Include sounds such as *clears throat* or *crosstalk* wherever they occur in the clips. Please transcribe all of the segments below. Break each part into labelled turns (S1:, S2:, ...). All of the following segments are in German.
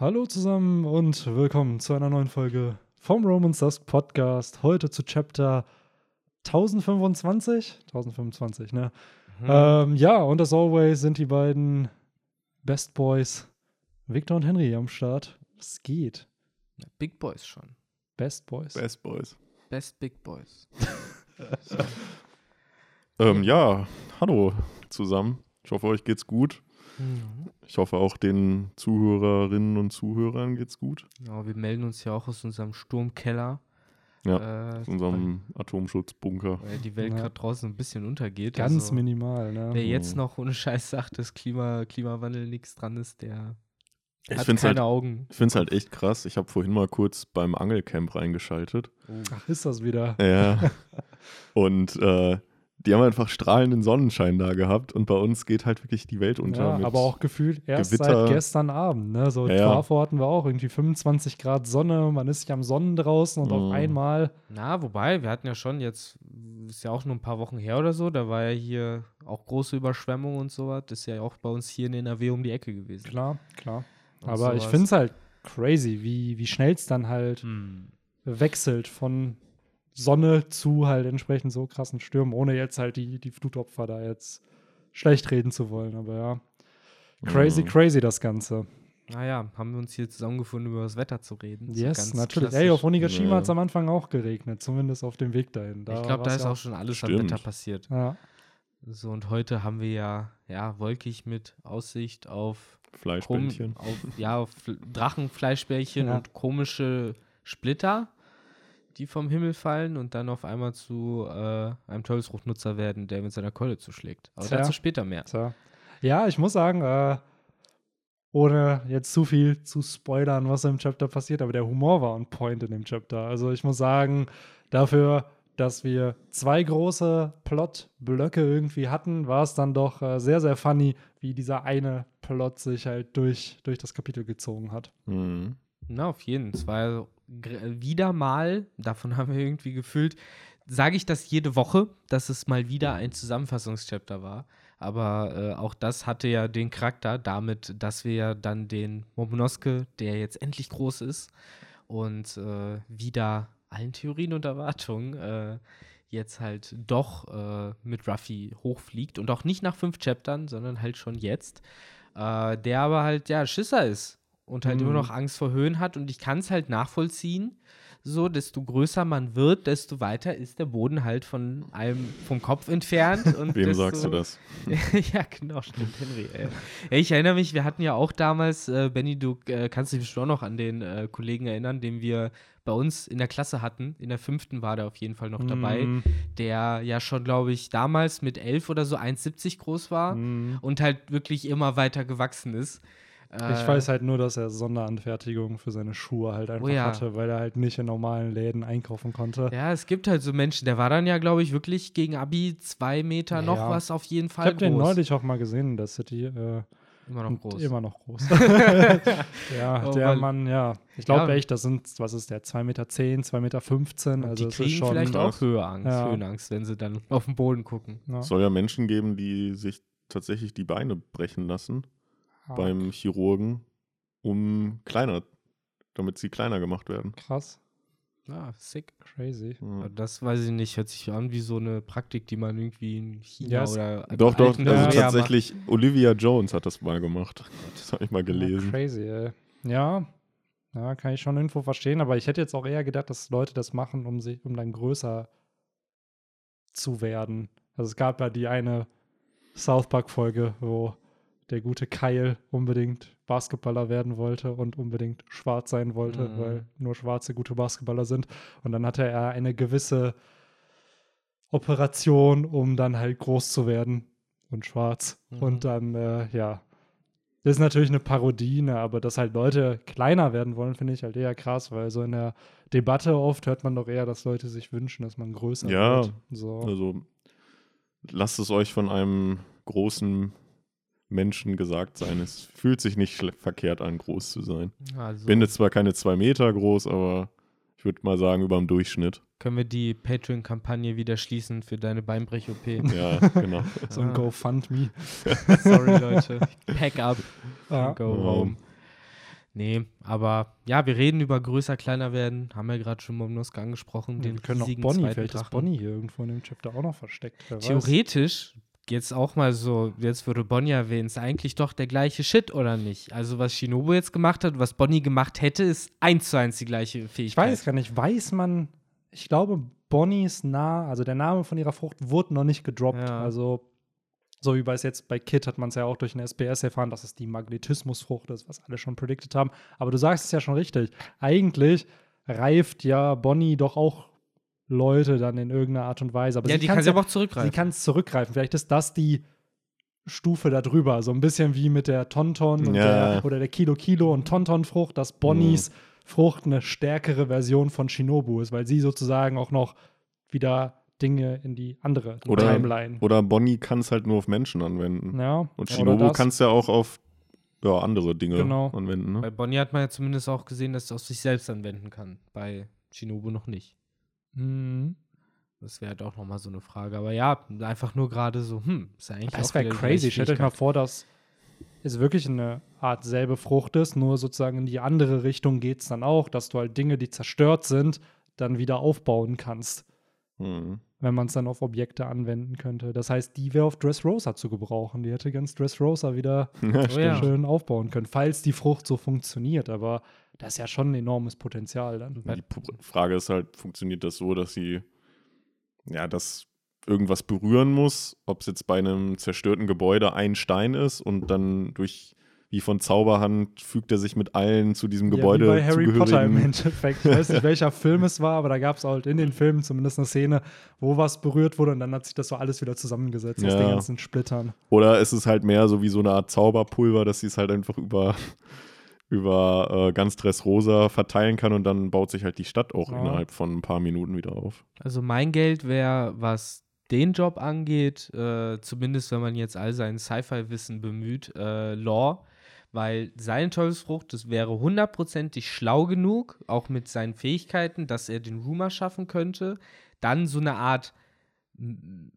S1: Hallo zusammen und willkommen zu einer neuen Folge vom Romans Dusk Podcast. Heute zu Chapter 1025. 1025, ne?
S2: Mhm.
S1: Ähm, ja, und as always sind die beiden Best Boys Victor und Henry am Start. Es geht.
S2: Big Boys schon.
S1: Best Boys.
S3: Best Boys.
S2: Best Big Boys. *laughs*
S3: Ähm, ja, hallo zusammen. Ich hoffe, euch geht's gut. Ich hoffe, auch den Zuhörerinnen und Zuhörern geht's gut.
S2: Ja, wir melden uns ja auch aus unserem Sturmkeller.
S3: Ja,
S2: Äh,
S3: Aus unserem Atomschutzbunker.
S2: weil die Welt
S1: Ja.
S2: gerade draußen ein bisschen untergeht.
S1: Ganz
S2: also,
S1: minimal, ne?
S2: Wer jetzt
S3: Mhm.
S2: noch ohne Scheiß sagt, dass Klima, Klimawandel nichts dran ist, der
S3: Ich
S2: hat
S3: find's
S2: keine
S3: halt,
S2: Augen.
S3: ich find's halt echt krass. Ich habe vorhin mal kurz beim Angelcamp reingeschaltet.
S1: Ach, ist das wieder.
S3: Ja. *laughs* und äh, die haben einfach strahlenden Sonnenschein da gehabt und bei uns geht halt wirklich die Welt unter.
S1: Ja,
S3: mit
S1: aber auch gefühlt erst
S3: Gewitter.
S1: seit gestern Abend, ne? So
S3: Ja.
S1: Trafo hatten wir auch irgendwie 25 Grad Sonne, man ist sich am Sonnen draußen und auf
S3: Mhm.
S1: einmal
S2: Na, wobei, wir hatten ja schon jetzt, ist ja auch nur ein paar Wochen her oder so, da war ja hier auch große Überschwemmung und sowas. Das ist ja auch bei uns hier in NRW um die Ecke gewesen.
S1: Klar, klar.
S2: Und
S1: Aber ich
S2: sowas.
S1: finde es halt crazy, wie, wie schnell es dann halt
S2: Hm.
S1: wechselt von Sonne zu halt entsprechend so krassen Stürmen, ohne jetzt halt die, die Flutopfer da jetzt schlecht reden zu wollen. Aber ja, crazy,
S3: Mhm.
S1: crazy das Ganze.
S2: Naja, haben wir uns hier zusammengefunden, über das Wetter zu reden. So
S1: Yes,
S2: ganz
S1: natürlich.
S2: klassisch.
S1: Ey, auf Onigashima
S3: Ja.
S1: hat es am Anfang auch geregnet, zumindest auf dem Weg dahin.
S2: ich glaube, da ist
S1: ja
S2: auch schon alles am
S3: Stimmt.
S2: Wetter passiert.
S1: Ja,
S2: So, und heute haben wir ja, ja, wolkig mit Aussicht auf, kom
S3: Fleischbällchen.
S2: auf, ja, auf Fl- Drachenfleischbällchen
S1: Ja.
S2: und komische Splitter, die vom Himmel fallen und dann auf einmal zu äh, einem Teufelsfruchtnutzer werden, der mit seiner Keule zuschlägt. Aber
S1: Tja.
S2: dazu später mehr.
S1: tja. ja, ich muss sagen, äh, ohne jetzt zu viel zu spoilern, was im Chapter passiert, aber der Humor war on point in dem Chapter. Also ich muss sagen, dafür, dass wir zwei große Plot-Blöcke irgendwie hatten, war es dann doch äh, sehr, sehr funny, wie dieser eine Plot sich halt durch, durch das Kapitel gezogen hat.
S3: Mhm.
S2: Na, auf jeden. Es war gr- wieder mal, davon *laughs* haben wir irgendwie gefühlt, sage ich das jede Woche, dass es mal wieder ein Zusammenfassungschapter war. Aber äh, auch das hatte ja den Charakter damit, dass wir ja dann den Momonosuke, der jetzt endlich groß ist und äh, wieder allen Theorien und Erwartungen äh, jetzt halt doch äh, mit Ruffy hochfliegt und auch nicht nach fünf Chaptern, sondern halt schon jetzt. Äh, der aber halt, ja, Schisser ist und halt
S1: Mhm.
S2: immer noch Angst vor Höhen hat und ich kann es halt nachvollziehen. So, desto größer man wird, desto weiter ist der Boden halt von einem vom Kopf entfernt. *laughs* Und
S3: Wem
S2: desto,
S3: sagst du das? *laughs*
S2: ja, genau, stimmt, Henry. Ey. Ja, ich erinnere mich, wir hatten ja auch damals, äh, Benny, du äh, kannst dich bestimmt auch noch an den äh, Kollegen erinnern, den wir bei uns in der Klasse hatten. In der fünften war der auf jeden Fall noch dabei,
S1: Mm,
S2: der ja schon, glaube ich, damals mit elf oder so 1,70 groß war
S1: mm.
S2: und halt wirklich immer weiter gewachsen ist.
S1: Ich
S2: Äh,
S1: weiß halt nur, dass er Sonderanfertigung für seine Schuhe halt einfach
S2: Oh ja.
S1: hatte, weil er halt nicht in normalen Läden einkaufen konnte.
S2: Ja, es gibt halt so Menschen, der war dann ja, glaube ich, wirklich gegen Abi zwei Meter noch
S1: Ja.
S2: was auf jeden
S1: Ich
S2: Fall
S1: habe den neulich auch mal gesehen in der City. Äh,
S2: Immer noch groß.
S1: Immer noch groß. *laughs* *laughs* ja,
S2: Oh,
S1: der Mann, ja. Ich glaube
S2: Ja.
S1: echt, das sind, was ist der, 2,10 Meter, 2,15 Meter? 15,
S2: Und
S1: also
S2: die
S1: es ist
S2: kriegen
S1: schon.
S2: vielleicht auch Höheangst,
S1: Ja.
S2: Höhenangst, wenn sie dann auf den Boden gucken.
S1: Ja.
S3: Es soll ja Menschen geben, die sich tatsächlich die Beine brechen lassen
S1: Ah,
S3: beim Chirurgen, um kleiner, damit sie kleiner gemacht werden.
S1: Krass,
S2: Ja, sick.
S1: crazy.
S3: Ja.
S2: Das weiß ich nicht, hört sich an wie so eine Praktik, die man irgendwie in China
S1: Ja,
S2: oder
S3: Doch, doch, also
S1: Ja.
S3: Tatsächlich, Olivia Jones hat das mal gemacht. *laughs* Das habe ich mal
S1: Ja,
S3: gelesen.
S1: crazy, ey. Ja, ja, kann ich schon irgendwo verstehen, aber ich hätte jetzt auch eher gedacht, dass Leute das machen, um sich, um dann größer zu werden. Also es gab ja die eine South Park-Folge, wo der gute Kyle unbedingt Basketballer werden wollte und unbedingt schwarz sein wollte,
S2: Mhm.
S1: weil nur Schwarze gute Basketballer sind. Und dann hatte er eine gewisse Operation, um dann halt groß zu werden und schwarz.
S2: Mhm.
S1: Und dann, äh, ja. Das ist natürlich eine Parodie, ne, aber dass halt Leute kleiner werden wollen, finde ich halt eher krass, weil so in der Debatte oft hört man doch eher, dass Leute sich wünschen, dass man größer
S3: Ja,
S1: wird. So.
S3: Also lasst es euch von einem großen Menschen gesagt sein. Es fühlt sich nicht verkehrt an, groß zu sein.
S2: Also
S3: Bin jetzt zwar keine zwei Meter groß, aber ich würde mal sagen, über dem Durchschnitt.
S2: können wir die Patreon-Kampagne wieder schließen für deine Beinbrech-OP.
S3: Ja, genau. *laughs*
S1: So ein
S2: Ah.
S1: GoFundMe. *laughs*
S2: Sorry, Leute. Pack up.
S1: Ja.
S2: Go
S3: Ja.
S2: home. Nee, aber ja, wir reden über größer, kleiner werden. Haben wir gerade schon Momonosuke angesprochen. Den
S1: wir können auch Bonnie, vielleicht ist. Bonnie hier irgendwo in dem Chapter auch noch versteckt. weiß.
S2: Jetzt auch mal so, jetzt wurde Bonnie erwähnt, ist eigentlich doch der gleiche Shit, oder nicht? Also, was Shinobu jetzt gemacht hat, was Bonnie gemacht hätte, ist eins zu eins die gleiche
S1: Ich
S2: Fähigkeit.
S1: weiß gar nicht, weiß man, ich glaube, Bonnies nah, also der Name von ihrer Frucht wurde noch nicht gedroppt.
S2: Ja.
S1: Also, so wie bei es jetzt bei Kit hat man es ja auch durch eine SBS erfahren, dass es die Magnetismusfrucht ist, was alle schon predicted haben. Aber du sagst es ja schon richtig. Eigentlich reift ja Bonnie doch auch Leute dann in irgendeiner Art und Weise. Aber
S2: ja,
S1: sie
S2: die kann sie
S1: ja
S2: aber auch
S1: Sie
S2: zurückgreifen.
S1: kann es zurückgreifen. Vielleicht ist das die Stufe darüber. So ein bisschen wie mit der Tonton
S3: Ja.
S1: der, oder der Kilo Kilo und Tonton-Frucht, dass Bonnies Frucht eine stärkere Version von Shinobu ist, weil sie sozusagen auch noch wieder Dinge in die andere
S3: Oder-
S1: Timeline.
S3: Oder Bonnie kann es halt nur auf Menschen anwenden.
S1: ja,
S3: Und Shinobu kann es ja auch auf ja, andere Dinge
S1: Genau.
S3: anwenden. Ne?
S2: Bei Bonnie hat man ja zumindest auch gesehen, dass es auf sich selbst anwenden kann. Bei Shinobu noch nicht.
S1: Mhm.
S2: Das wäre halt auch nochmal so eine Frage. Aber ja, einfach nur gerade so, hm, ist ja eigentlich
S1: Das wäre crazy. Stellt euch mal vor, dass es wirklich eine Art selbe Frucht ist, nur sozusagen in die andere Richtung geht es dann auch, dass du halt Dinge, die zerstört sind, dann wieder aufbauen kannst.
S3: Mhm.
S1: wenn man es dann auf Objekte anwenden könnte. Das heißt, die wäre auf Dressrosa zu gebrauchen. Die hätte ganz Dressrosa wieder *laughs*
S3: ja.
S1: schön aufbauen können, falls die Frucht so funktioniert. Aber das ist ja schon ein enormes Potenzial dann.
S3: Die Frage ist halt, funktioniert das so, dass sie ja, dass irgendwas berühren muss, ob es jetzt bei einem zerstörten Gebäude ein Stein ist und dann durch wie von Zauberhand fügt er sich mit allen zu diesem Gebäude
S1: ja, wie bei Harry Potter im Endeffekt. Ich weiß nicht, welcher Film es war, aber da gab es halt in den Filmen zumindest eine Szene, wo was berührt wurde und dann hat sich das so alles wieder zusammengesetzt aus
S3: Ja.
S1: den ganzen Splittern.
S3: Oder ist es halt mehr so wie so eine Art Zauberpulver, dass sie es halt einfach über, über äh, ganz Dressrosa verteilen kann und dann baut sich halt die Stadt auch
S1: Ja.
S3: innerhalb von ein paar Minuten wieder auf.
S2: Also mein Geld wäre, was den Job angeht, äh, zumindest wenn man jetzt all sein Sci-Fi-Wissen bemüht, äh, Law, weil seine Teufelsfrucht, das wäre hundertprozentig schlau genug, auch mit seinen Fähigkeiten, dass er den Rumor schaffen könnte, dann so eine Art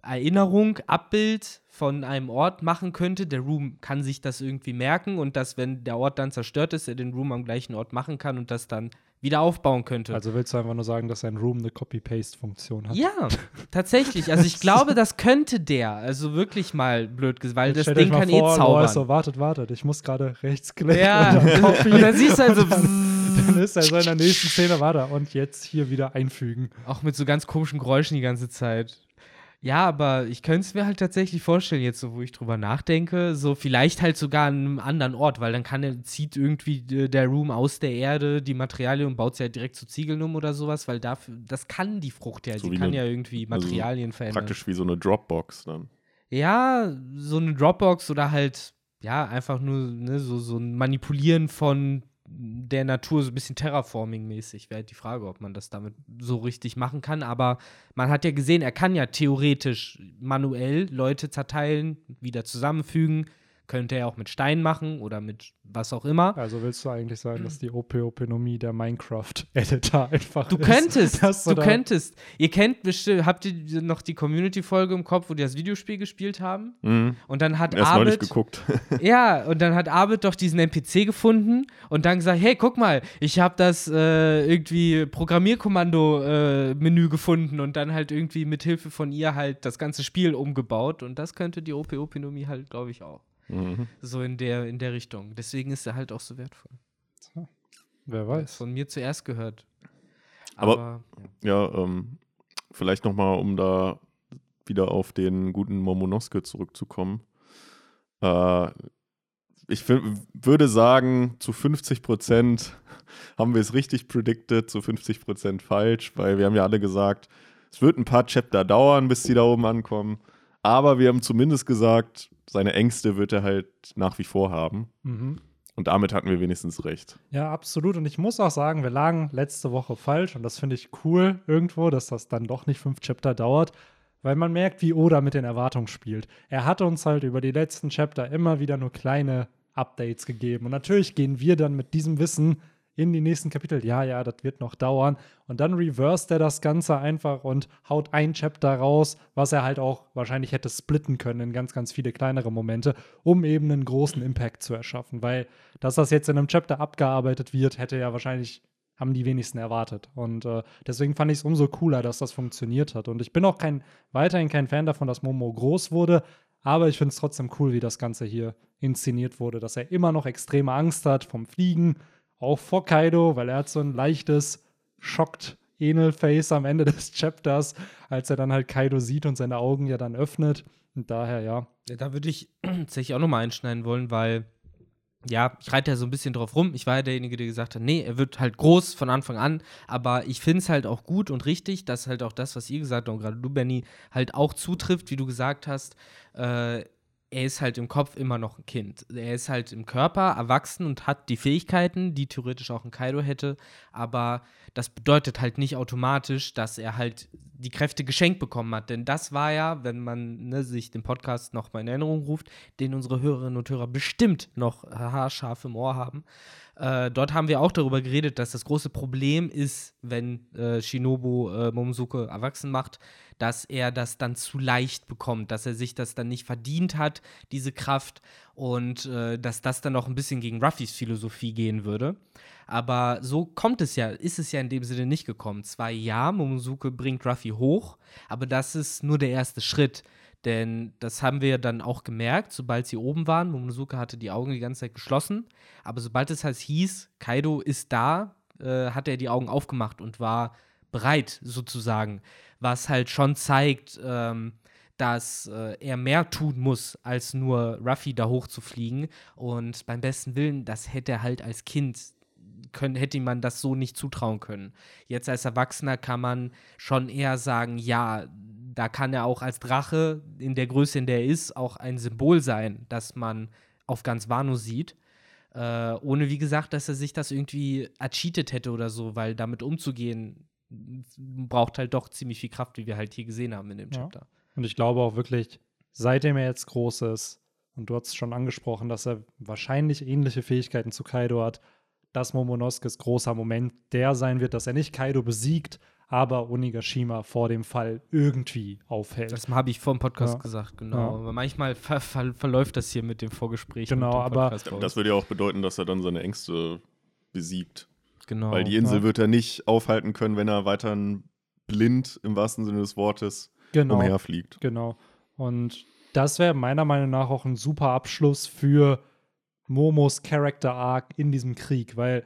S2: Erinnerung, Abbild von einem Ort machen könnte. Der Room kann sich das irgendwie merken und dass, wenn der Ort dann zerstört ist, er den Room am gleichen Ort machen kann und das dann wieder aufbauen könnte.
S1: Also willst du einfach nur sagen, dass sein Room eine Copy-Paste-Funktion hat?
S2: Ja, tatsächlich. Also ich glaube, das könnte der. Also wirklich mal blöd gesagt, weil das
S1: Stellt euch
S2: Ding kann
S1: vor,
S2: eh
S1: Noah ist
S2: zaubern.
S1: So, wartet, wartet, ich muss gerade rechts klicken.
S2: Ja,
S1: und dann Copy. *laughs*
S2: und dann siehst du also *laughs*
S1: dann ist er so in der nächsten Szene, warte, und jetzt hier wieder einfügen.
S2: auch mit so ganz komischen Geräuschen die ganze Zeit. Ja, aber ich könnte es mir halt tatsächlich vorstellen, jetzt so, wo ich drüber nachdenke, so vielleicht halt sogar an einem anderen Ort, weil dann kann er, zieht irgendwie äh, der Room aus der Erde die Materialien und baut sie halt direkt zu Ziegeln um oder sowas, weil dafür, das kann die Frucht ja,
S3: So
S2: sie
S3: wie
S2: kann
S3: eine-
S2: ja irgendwie
S3: also
S2: Materialien verändern.
S3: Praktisch wie so eine Dropbox dann.
S2: Ja, so eine Dropbox oder halt, ja, einfach nur ne, so, so ein Manipulieren von der Natur, so ein bisschen Terraforming-mäßig. Wäre halt die Frage, ob man das damit so richtig machen kann. Aber man hat ja gesehen, er kann ja theoretisch manuell Leute zerteilen, wieder zusammenfügen. Könnte er auch mit Stein machen oder mit was auch immer.
S1: Also willst du eigentlich sagen, dass die OP-Openomie der Minecraft-Editor einfach
S2: Du
S1: ist?
S2: könntest, du
S1: da-
S2: könntest. Ihr kennt bestimmt, habt ihr noch die Community-Folge im Kopf, wo die das Videospiel gespielt haben?
S3: Mhm.
S2: Und dann hat
S3: Erst neulich
S2: Arbit,
S3: geguckt. *laughs*
S2: Ja, und dann hat Arvid doch diesen NPC gefunden und dann gesagt, hey, guck mal, ich habe das äh, irgendwie Programmierkommando-Menü gefunden und dann halt irgendwie mit Hilfe von ihr halt das ganze Spiel umgebaut und das könnte die OP-Opinomie halt, glaube ich, auch.
S3: Mhm.
S2: So in der, in der Richtung. Deswegen ist er halt auch so wertvoll.
S1: Wer
S2: Das
S1: weiß.
S2: von mir zuerst gehört.
S3: Aber- Ja, ähm, vielleicht nochmal, um da wieder auf den guten Momonosuke zurückzukommen. Äh, ich würde sagen, zu 50 Prozent *laughs* haben wir es richtig predicted, zu 50 Prozent falsch, weil wir haben ja alle gesagt, es wird ein paar Chapter dauern, bis die da oben ankommen. Aber wir haben zumindest gesagt, seine Ängste wird er halt nach wie vor haben.
S1: Mhm.
S3: Und damit hatten wir wenigstens recht.
S1: Ja, absolut. Und ich muss auch sagen, wir lagen letzte Woche falsch und das finde ich cool irgendwo, dass das dann doch nicht fünf Chapter dauert, weil man merkt, wie Oda mit den Erwartungen spielt. Er hat uns halt über die letzten Chapter immer wieder nur kleine Updates gegeben. Und natürlich gehen wir dann mit diesem Wissen in die nächsten Kapitel, ja, ja, das wird noch dauern. Und dann reversed er das Ganze einfach und haut ein Chapter raus, was er halt auch wahrscheinlich hätte splitten können in ganz, ganz viele kleinere Momente, um eben einen großen Impact zu erschaffen. Weil, dass das jetzt in einem Chapter abgearbeitet wird, hätte ja wahrscheinlich haben die wenigsten erwartet. Und äh, deswegen fand ich es umso cooler, dass das funktioniert hat. Und ich bin auch kein, weiterhin kein Fan davon, dass Momo groß wurde, aber ich finde es trotzdem cool, wie das Ganze hier inszeniert wurde, dass er immer noch extreme Angst hat vom Fliegen, auch vor Kaido, weil er hat so ein leichtes, schockt Enel-Face am Ende *laughs* des Chapters, als er dann halt Kaido sieht und seine Augen ja dann öffnet. Und daher, ja.
S2: ja da würde ich *clears throat* tatsächlich auch nochmal einschneiden wollen, weil ja, ich reite ja so ein bisschen drauf rum. Ich war ja derjenige, der gesagt hat, nee, er wird halt groß von Anfang an. Aber ich finde es halt auch gut und richtig, dass halt auch das, was ihr gesagt habt, und gerade du, Benny, halt auch zutrifft, wie du gesagt hast. Äh, er ist halt im Kopf immer noch ein Kind. Er ist halt im Körper erwachsen und hat die Fähigkeiten, die theoretisch auch ein Kaido hätte, aber das bedeutet halt nicht automatisch, dass er halt die Kräfte geschenkt bekommen hat. Denn das war ja, wenn man ne, sich den Podcast noch mal in Erinnerung ruft, den unsere Hörerinnen und Hörer bestimmt noch haarscharf im Ohr haben. Äh, dort haben wir auch darüber geredet, dass das große Problem ist, wenn äh, Shinobu äh, Momosuke erwachsen macht, dass er das dann zu leicht bekommt, dass er sich das dann nicht verdient hat, diese Kraft, und äh, dass das dann noch ein bisschen gegen Ruffys Philosophie gehen würde. Aber so kommt es ja, ist es ja in dem Sinne nicht gekommen. Zwar ja, Momosuke bringt Ruffy hoch, aber das ist nur der erste Schritt. Denn das haben wir dann auch gemerkt, sobald sie oben waren. Momonosuke hatte die Augen die ganze Zeit geschlossen. Aber sobald es halt hieß, Kaido ist da, äh, hat er die Augen aufgemacht und war bereit, sozusagen. Was halt schon zeigt, ähm, dass äh, er mehr tun muss, als nur Ruffy da hoch zu fliegen. Und beim besten Willen, das hätte er halt als Kind können, hätte man das so nicht zutrauen können. Jetzt als Erwachsener kann man schon eher sagen, ja, da kann er auch als Drache in der Größe, in der er ist, auch ein Symbol sein, dass man auf ganz Wano sieht. Äh, ohne, wie gesagt, dass er sich das irgendwie ercheatet hätte oder so, weil damit umzugehen braucht halt doch ziemlich viel Kraft, wie wir halt hier gesehen haben in dem Chapter. Ja.
S1: Und ich glaube auch wirklich, seitdem er jetzt groß ist, und du hast schon angesprochen, dass er wahrscheinlich ähnliche Fähigkeiten zu Kaido hat, dass Momonoskes großer Moment der sein wird, dass er nicht Kaido besiegt, aber Onigashima vor dem Fall irgendwie aufhält.
S2: Das habe ich vor dem Podcast ja. gesagt, genau. Ja. Aber manchmal ver ver verläuft das hier mit dem Vorgespräch.
S1: Genau, aber
S3: das würde ja auch bedeuten, dass er dann seine Ängste besiegt. Genau. Weil die Insel ja. wird er nicht aufhalten können, wenn er weiter blind im wahrsten Sinne des Wortes genau. umherfliegt.
S1: Genau. Und das wäre meiner Meinung nach auch ein super Abschluss für Momos Character Arc in diesem Krieg, weil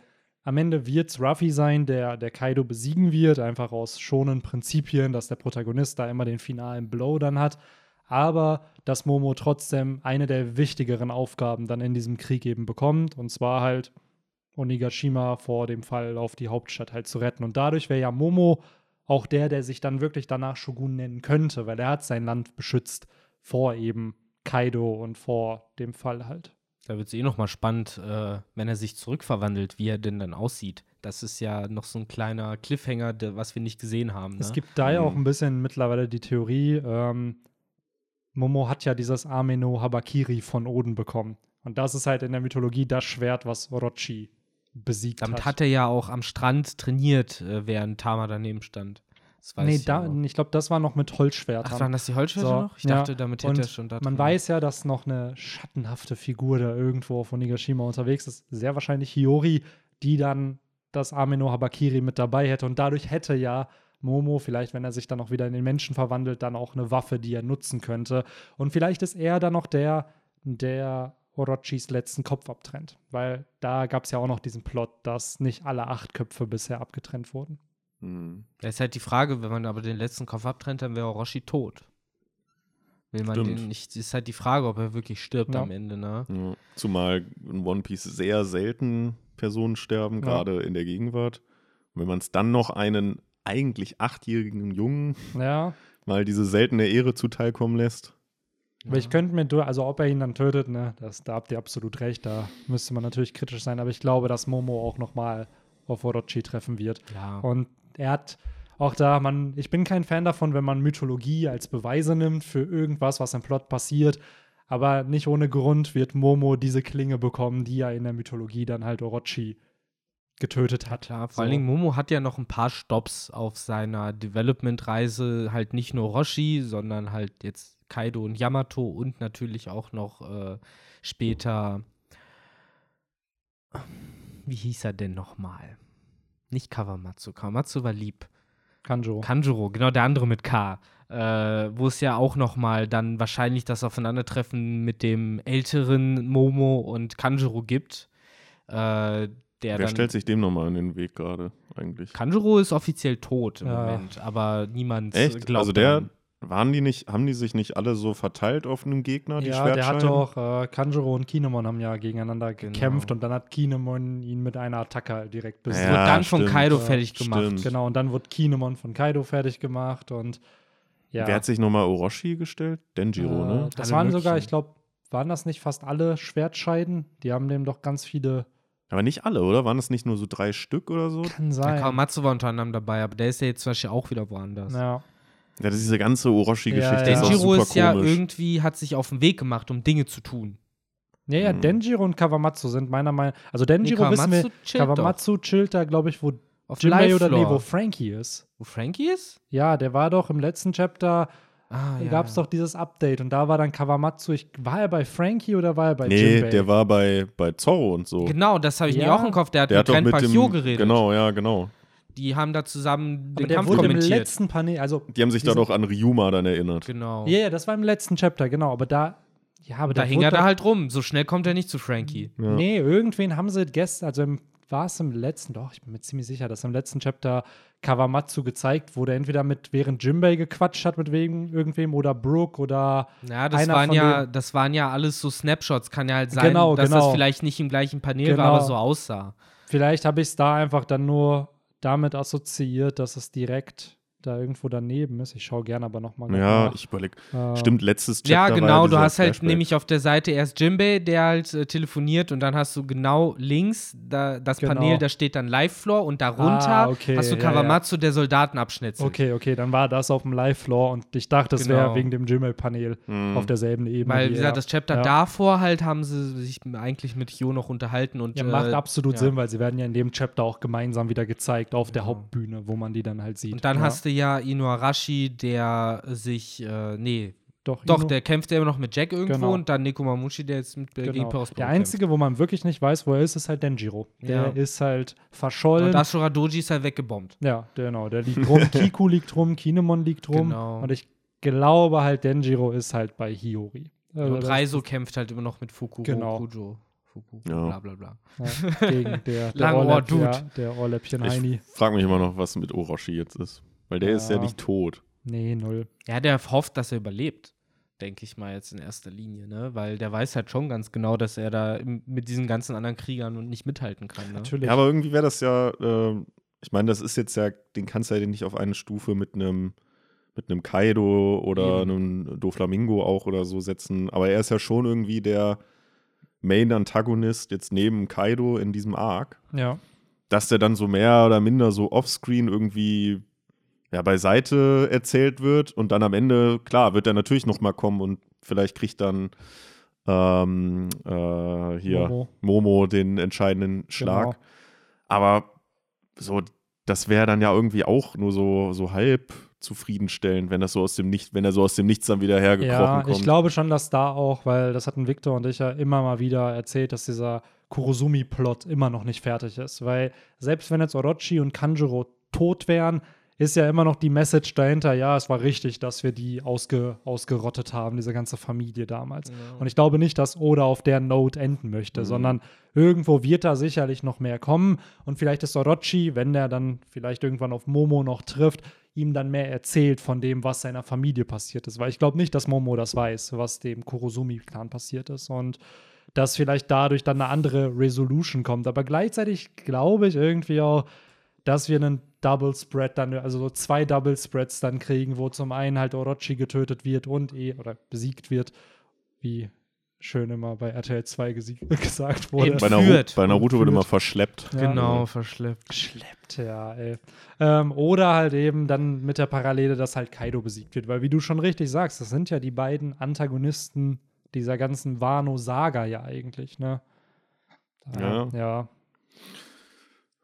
S1: am Ende wird es Ruffy sein, der, der Kaido besiegen wird, einfach aus schonen Prinzipien, dass der Protagonist da immer den finalen Blow dann hat. Aber dass Momo trotzdem eine der wichtigeren Aufgaben dann in diesem Krieg eben bekommt. Und zwar halt Onigashima vor dem Fall auf die Hauptstadt halt zu retten. Und dadurch wäre ja Momo auch der, der sich dann wirklich danach Shogun nennen könnte, weil er hat sein Land beschützt vor eben Kaido und vor dem Fall halt.
S2: Da wird es eh nochmal spannend, äh, wenn er sich zurückverwandelt, wie er denn dann aussieht. Das ist ja noch so ein kleiner Cliffhanger, der, was wir nicht gesehen haben. Ne?
S1: Es gibt da ja mhm. auch ein bisschen mittlerweile die Theorie, ähm, Momo hat ja dieses Ameno Habakiri von Oden bekommen. Und das ist halt in der Mythologie das Schwert, was Orochi besiegt
S2: Damit
S1: hat.
S2: hat er ja auch am Strand trainiert, äh, während Tama daneben stand.
S1: Nee, ich, da, ich glaube, das war noch mit Holzschwertern.
S2: Ach, waren das die Holzschwerter so, noch? Ich dachte, damit hätte er schon da
S1: Man weiß ja, dass noch eine schattenhafte Figur da irgendwo auf Onigashima unterwegs ist. Sehr wahrscheinlich Hiyori, die dann das Ameno Habakiri mit dabei hätte. Und dadurch hätte ja Momo, vielleicht wenn er sich dann auch wieder in den Menschen verwandelt, dann auch eine Waffe, die er nutzen könnte. Und vielleicht ist er dann noch der, der Orochis letzten Kopf abtrennt. Weil da gab es ja auch noch diesen Plot, dass nicht alle acht Köpfe bisher abgetrennt wurden.
S2: Mhm. Das ist halt die Frage, wenn man aber den letzten Kopf abtrennt, dann wäre Orochi tot. Will man Stimmt. den nicht, ist halt die Frage, ob er wirklich stirbt ja. am Ende, ne?
S3: Ja. Zumal in One Piece sehr selten Personen sterben, ja. gerade in der Gegenwart. Und wenn man es dann noch einen eigentlich achtjährigen Jungen *laughs* mal diese seltene Ehre zuteilkommen lässt.
S1: Aber ich könnte mir, also ob er ihn dann tötet, ne, das, da habt ihr absolut recht, da müsste man natürlich kritisch sein, aber ich glaube, dass Momo auch noch mal auf Orochi treffen wird.
S2: Ja.
S1: Und er hat auch da, man, ich bin kein Fan davon, wenn man Mythologie als Beweise nimmt für irgendwas, was im Plot passiert. Aber nicht ohne Grund wird Momo diese Klinge bekommen, die ja in der Mythologie dann halt Orochi getötet hat.
S2: Klar, vor
S1: So.
S2: allen Dingen Momo hat ja noch ein paar Stops auf seiner Development-Reise, halt nicht nur Roshi, sondern halt jetzt Kaido und Yamato und natürlich auch noch äh, später, wie hieß er denn nochmal? Nicht Kawamatsu, Kawamatsu war lieb.
S1: Kanjo.
S2: Kanjuro, genau der andere mit K. Äh, wo es ja auch noch mal dann wahrscheinlich das Aufeinandertreffen mit dem älteren Momo und Kanjuro gibt. Äh, der
S3: Wer
S2: dann
S3: stellt sich dem nochmal in den Weg gerade eigentlich?
S2: Kanjuro ist offiziell tot im
S1: Ja.
S2: Moment, aber niemand
S3: Echt?
S2: glaubt
S3: Also der. Waren die nicht, haben die sich nicht alle so verteilt auf einem Gegner, die
S1: ja, der hat doch, äh, Kanjuro und Kinemon haben ja gegeneinander
S2: Genau.
S1: gekämpft und dann hat Kinemon ihn mit einer Attacke direkt besiegt.
S3: Ja,
S2: Wird dann von
S3: stimmt.
S2: Kaido
S1: Ja,
S2: fertig gemacht.
S3: stimmt.
S1: Genau, und dann wurde Kinemon von Kaido fertig gemacht und ja.
S3: Wer hat sich nochmal Orochi gestellt? Denjiro,
S1: äh,
S3: ne?
S1: Das
S2: Alle
S1: waren sogar,
S2: möglichen.
S1: ich glaube, waren das nicht fast alle Schwertscheiden? Die haben dem doch ganz viele,
S3: Aber nicht alle, oder? Waren es nicht nur so drei Stück oder so?
S1: kann
S2: Ja,
S1: sein.
S2: Kawamatsu war unter anderem dabei, aber der ist ja jetzt zum Beispiel auch wieder woanders.
S1: ja.
S3: Ja, das ist diese ganze Orochi-Geschichte
S1: Ja,
S3: ist
S1: ja.
S2: Denjiro
S3: super
S2: ist ja
S3: komisch.
S2: irgendwie, hat sich auf den Weg gemacht, um Dinge zu tun.
S1: Ja, ja,
S3: Hm.
S1: Denjiro und Kawamatsu sind meiner Meinung Also Denjiro wissen wir,
S2: chillt doch.
S1: Kawamatsu chillt da, glaube ich, wo
S2: Auf
S1: Jinbei oder nee, wo Frankie ist.
S2: Wo Frankie ist?
S1: Ja, der war doch im letzten Chapter,
S2: Ah, ja,
S1: gab es
S2: ja.
S1: doch dieses Update und da war dann Kawamatsu. Ich, war er bei Frankie oder war er bei
S3: nee,
S1: Jinbei?
S3: der war bei, bei Zorro und so.
S2: Genau, das habe ich
S1: Ja.
S2: mir auch im Kopf. Der hat
S3: Der
S2: mit
S3: hat doch mit
S2: Hyo geredet.
S3: Genau, ja, genau.
S2: Die haben da zusammen
S1: Aber
S2: den
S1: der
S2: Kampf
S1: wurde im
S2: kommentiert.
S1: letzten Panel, also
S3: Die haben sich da doch an Ryuma dann erinnert.
S2: Genau.
S1: Ja, ja, das war im letzten Chapter, genau. Aber da, ja, aber
S2: da
S1: der
S2: hing
S1: wurde
S2: er da halt rum. So schnell kommt er nicht zu Frankie.
S3: Ja.
S1: Nee, irgendwen haben sie gestern, also im- war es im letzten, doch, ich bin mir ziemlich sicher, dass im letzten Chapter Kawamatsu gezeigt wurde, entweder mit, während Jinbei gequatscht hat mit wegen irgendwem oder Brooke oder
S2: Ja, das
S1: Einer
S2: waren
S1: von
S2: ja, das waren ja alles so Snapshots. Kann ja halt sein,
S1: Genau,
S2: dass
S1: genau.
S2: das vielleicht nicht im gleichen Panel
S1: Genau.
S2: war, aber so aussah.
S1: vielleicht habe ich es da einfach dann nur damit assoziiert, dass es direkt da irgendwo daneben ist. Ich schaue gerne aber nochmal
S3: Ja, ich überleg.
S1: äh,
S3: Stimmt, letztes Chapter
S2: Ja,
S3: war
S2: genau. du hast halt
S3: Flashback.
S2: nämlich auf der Seite erst Jimbei, der halt äh, telefoniert und dann hast du genau links da, das
S1: Genau.
S2: Panel, da steht dann Live-Floor und darunter
S1: Ah, okay,
S2: hast du
S1: ja,
S2: Kawamatsu, der Soldaten abschnitzelt.
S1: Okay, okay, dann war das auf dem Live-Floor und ich dachte, es wäre
S2: Genau.
S1: wegen dem Jinbei-Panel
S3: Mhm.
S1: auf derselben Ebene.
S2: Weil,
S1: wie
S2: gesagt, das Chapter
S1: ja.
S2: davor halt haben sie sich eigentlich mit Hyo noch unterhalten und
S1: Ja, macht
S2: äh,
S1: absolut
S2: ja.
S1: Sinn, weil sie werden ja in dem Chapter auch gemeinsam wieder gezeigt auf der
S2: Genau.
S1: Hauptbühne, wo man die dann halt sieht.
S2: Und dann
S1: ja.
S2: hast du ja Inuarashi, der sich, äh, nee,
S1: doch,
S2: doch, der kämpft ja immer noch mit Jack irgendwo
S1: Genau.
S2: und dann Nekomamushi, der jetzt mit äh, gegen
S1: genau.
S2: Perospero
S1: Der einzige, wo man wirklich nicht weiß, wo er ist, ist halt Denjiro. Der
S2: Ja.
S1: ist halt
S2: kämpft.
S1: verschollen.
S2: Und Ashura Doji ist halt weggebombt.
S1: ja, genau. Der liegt rum. *laughs* Kiku liegt rum, Kinemon liegt rum.
S2: Genau.
S1: Und ich glaube halt, Denjiro ist halt bei Hiyori. Also
S2: und Reiso kämpft halt immer noch mit Fukuro,
S1: Genau.
S2: Kujo, Fuku,
S3: Ja.
S2: bla bla bla.
S1: Ja, gegen der, *laughs* der,
S2: Langohr
S1: Ohrläpp,
S2: Dude.
S1: ja, der Ohrläppchen Heini.
S3: Ich frage mich immer noch, was mit Orochi jetzt ist. Weil der ist ja
S1: Ja.
S3: nicht tot.
S1: Nee, null.
S2: Ja, der hofft, dass er überlebt, denke ich mal jetzt in erster Linie, ne? Weil der weiß halt schon ganz genau, dass er da im, mit diesen ganzen anderen Kriegern und nicht mithalten kann. Ne?
S1: Natürlich.
S3: Ja, aber irgendwie wäre das ja, äh, ich meine, das ist jetzt ja, den kannst du ja nicht auf eine Stufe mit einem mit einem Kaido oder
S2: Eben.
S3: einem Doflamingo auch oder so setzen. Aber er ist ja schon irgendwie der Main-Antagonist jetzt neben Kaido in diesem Arc.
S1: ja.
S3: Dass der dann so mehr oder minder so offscreen irgendwie ja, beiseite erzählt wird und dann am Ende, klar, wird er natürlich noch mal kommen und vielleicht kriegt dann ähm, äh, hier
S1: Momo.
S3: Momo den entscheidenden Schlag.
S1: Genau.
S3: Aber so, das wäre dann ja irgendwie auch nur so, so halb zufriedenstellend, wenn das so aus dem Nichts, wenn er so aus dem Nichts dann wieder hergekrochen
S1: Ja,
S3: kommt.
S1: ich glaube schon, dass da auch, weil das hatten Victor und ich ja immer mal wieder erzählt, dass dieser Kurosumi-Plot immer noch nicht fertig ist. Weil selbst wenn jetzt Orochi und Kanjuro tot wären, ist ja immer noch die Message dahinter, ja, es war richtig, dass wir die ausge, ausgerottet haben, diese ganze Familie damals. Und ich glaube nicht, dass Oda auf der Note enden möchte,
S3: Mhm.
S1: sondern irgendwo wird da sicherlich noch mehr kommen. Und vielleicht ist Orochi, wenn der dann vielleicht irgendwann auf Momo noch trifft, ihm dann mehr erzählt von dem, was seiner Familie passiert ist. Weil ich glaube nicht, dass Momo das weiß, was dem Kurosumi-Clan passiert ist. Und dass vielleicht dadurch dann eine andere Resolution kommt. Aber gleichzeitig glaube ich irgendwie auch, dass wir einen Double Spread dann, also so zwei Double Spreads dann kriegen, wo zum einen halt Orochi getötet wird und eh oder besiegt wird, wie schön immer bei RTL 2 gesiegt, *laughs* gesagt wurde.
S2: Eben.
S3: bei, Naru
S2: Führt.
S3: bei Naruto wird immer verschleppt.
S1: Ja.
S2: Genau, verschleppt.
S1: Geschleppt, ja, ey. Ähm, oder halt eben dann mit der Parallele, dass halt Kaido besiegt wird. Weil, wie du schon richtig sagst, das sind ja die beiden Antagonisten dieser ganzen Wano-Saga ja eigentlich, ne? Da,
S3: Ja.
S1: ja.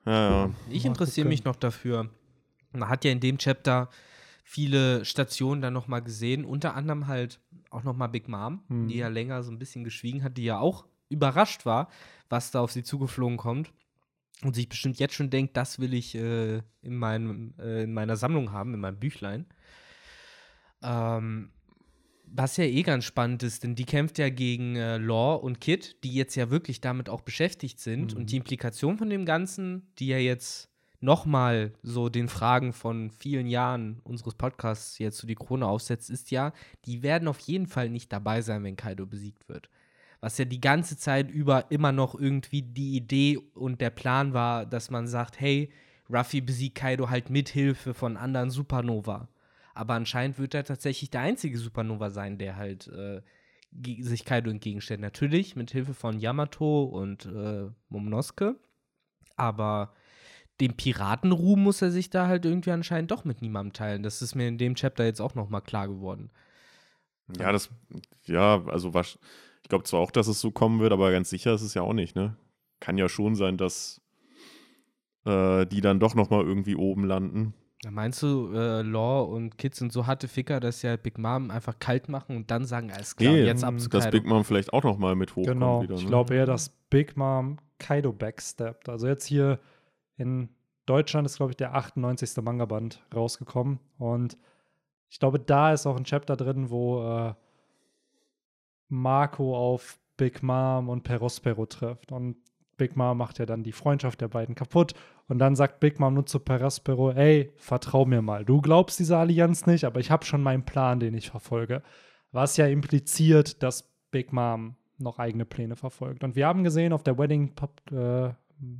S3: Ja, ja.
S2: Ich interessiere mich noch dafür. Man hat ja in dem Chapter viele Stationen dann nochmal gesehen, unter anderem halt auch nochmal Big Mom,
S1: Mhm.
S2: die ja länger so ein bisschen geschwiegen hat, die ja auch überrascht war, was da auf sie zugeflogen kommt. Und sich bestimmt jetzt schon denkt, das will ich äh, in, meinem, äh, in meiner Sammlung haben, in meinem Büchlein. Ähm, was ja eh ganz spannend ist, denn die kämpft ja gegen äh, Law und Kid, die jetzt ja wirklich damit auch beschäftigt sind.
S1: Mhm.
S2: Und die Implikation von dem Ganzen, die ja jetzt nochmal so den Fragen von vielen Jahren unseres Podcasts jetzt so die Krone aufsetzt, ist ja, die werden auf jeden Fall nicht dabei sein, wenn Kaido besiegt wird. Was ja die ganze Zeit über immer noch irgendwie die Idee und der Plan war, dass man sagt, hey, Ruffy besiegt Kaido halt mit Hilfe von anderen Supernova. Aber anscheinend wird er tatsächlich der einzige Supernova sein, der halt äh, sich Kaido entgegenstellt. Natürlich mit Hilfe von Yamato und äh, Momonosuke. Aber den Piratenruhm muss er sich da halt irgendwie anscheinend doch mit niemandem teilen. Das ist mir in dem Chapter jetzt auch noch mal klar geworden.
S3: Ja, das, ja, also wasch, ich glaube zwar auch, dass es so kommen wird, aber ganz sicher ist es ja auch nicht, ne? Kann ja schon sein, dass äh, die dann doch nochmal irgendwie oben landen.
S2: Meinst du, äh, Law und Kids sind so harte Ficker, dass sie halt Big Mom einfach kalt machen und dann sagen, alles klar,
S3: Nee,
S2: jetzt ab zu
S3: Dass
S2: Kaido.
S3: Big Mom vielleicht auch nochmal mit hochkommt
S1: Genau,
S3: wieder.
S1: ich
S3: ne?
S1: glaube eher, dass Big Mom Kaido backsteppt. Also jetzt hier in Deutschland ist, glaube ich, der 98. Manga-Band rausgekommen. Und ich glaube, da ist auch ein Chapter drin, wo äh, Marco auf Big Mom und Perospero trifft. Und Big Mom macht ja dann die Freundschaft der beiden kaputt. Und dann sagt Big Mom nur zu Perospero, ey, vertrau mir mal. Du glaubst dieser Allianz nicht, aber ich habe schon meinen Plan, den ich verfolge. Was ja impliziert, dass Big Mom noch eigene Pläne verfolgt. Und wir haben gesehen auf der Wedding, äh,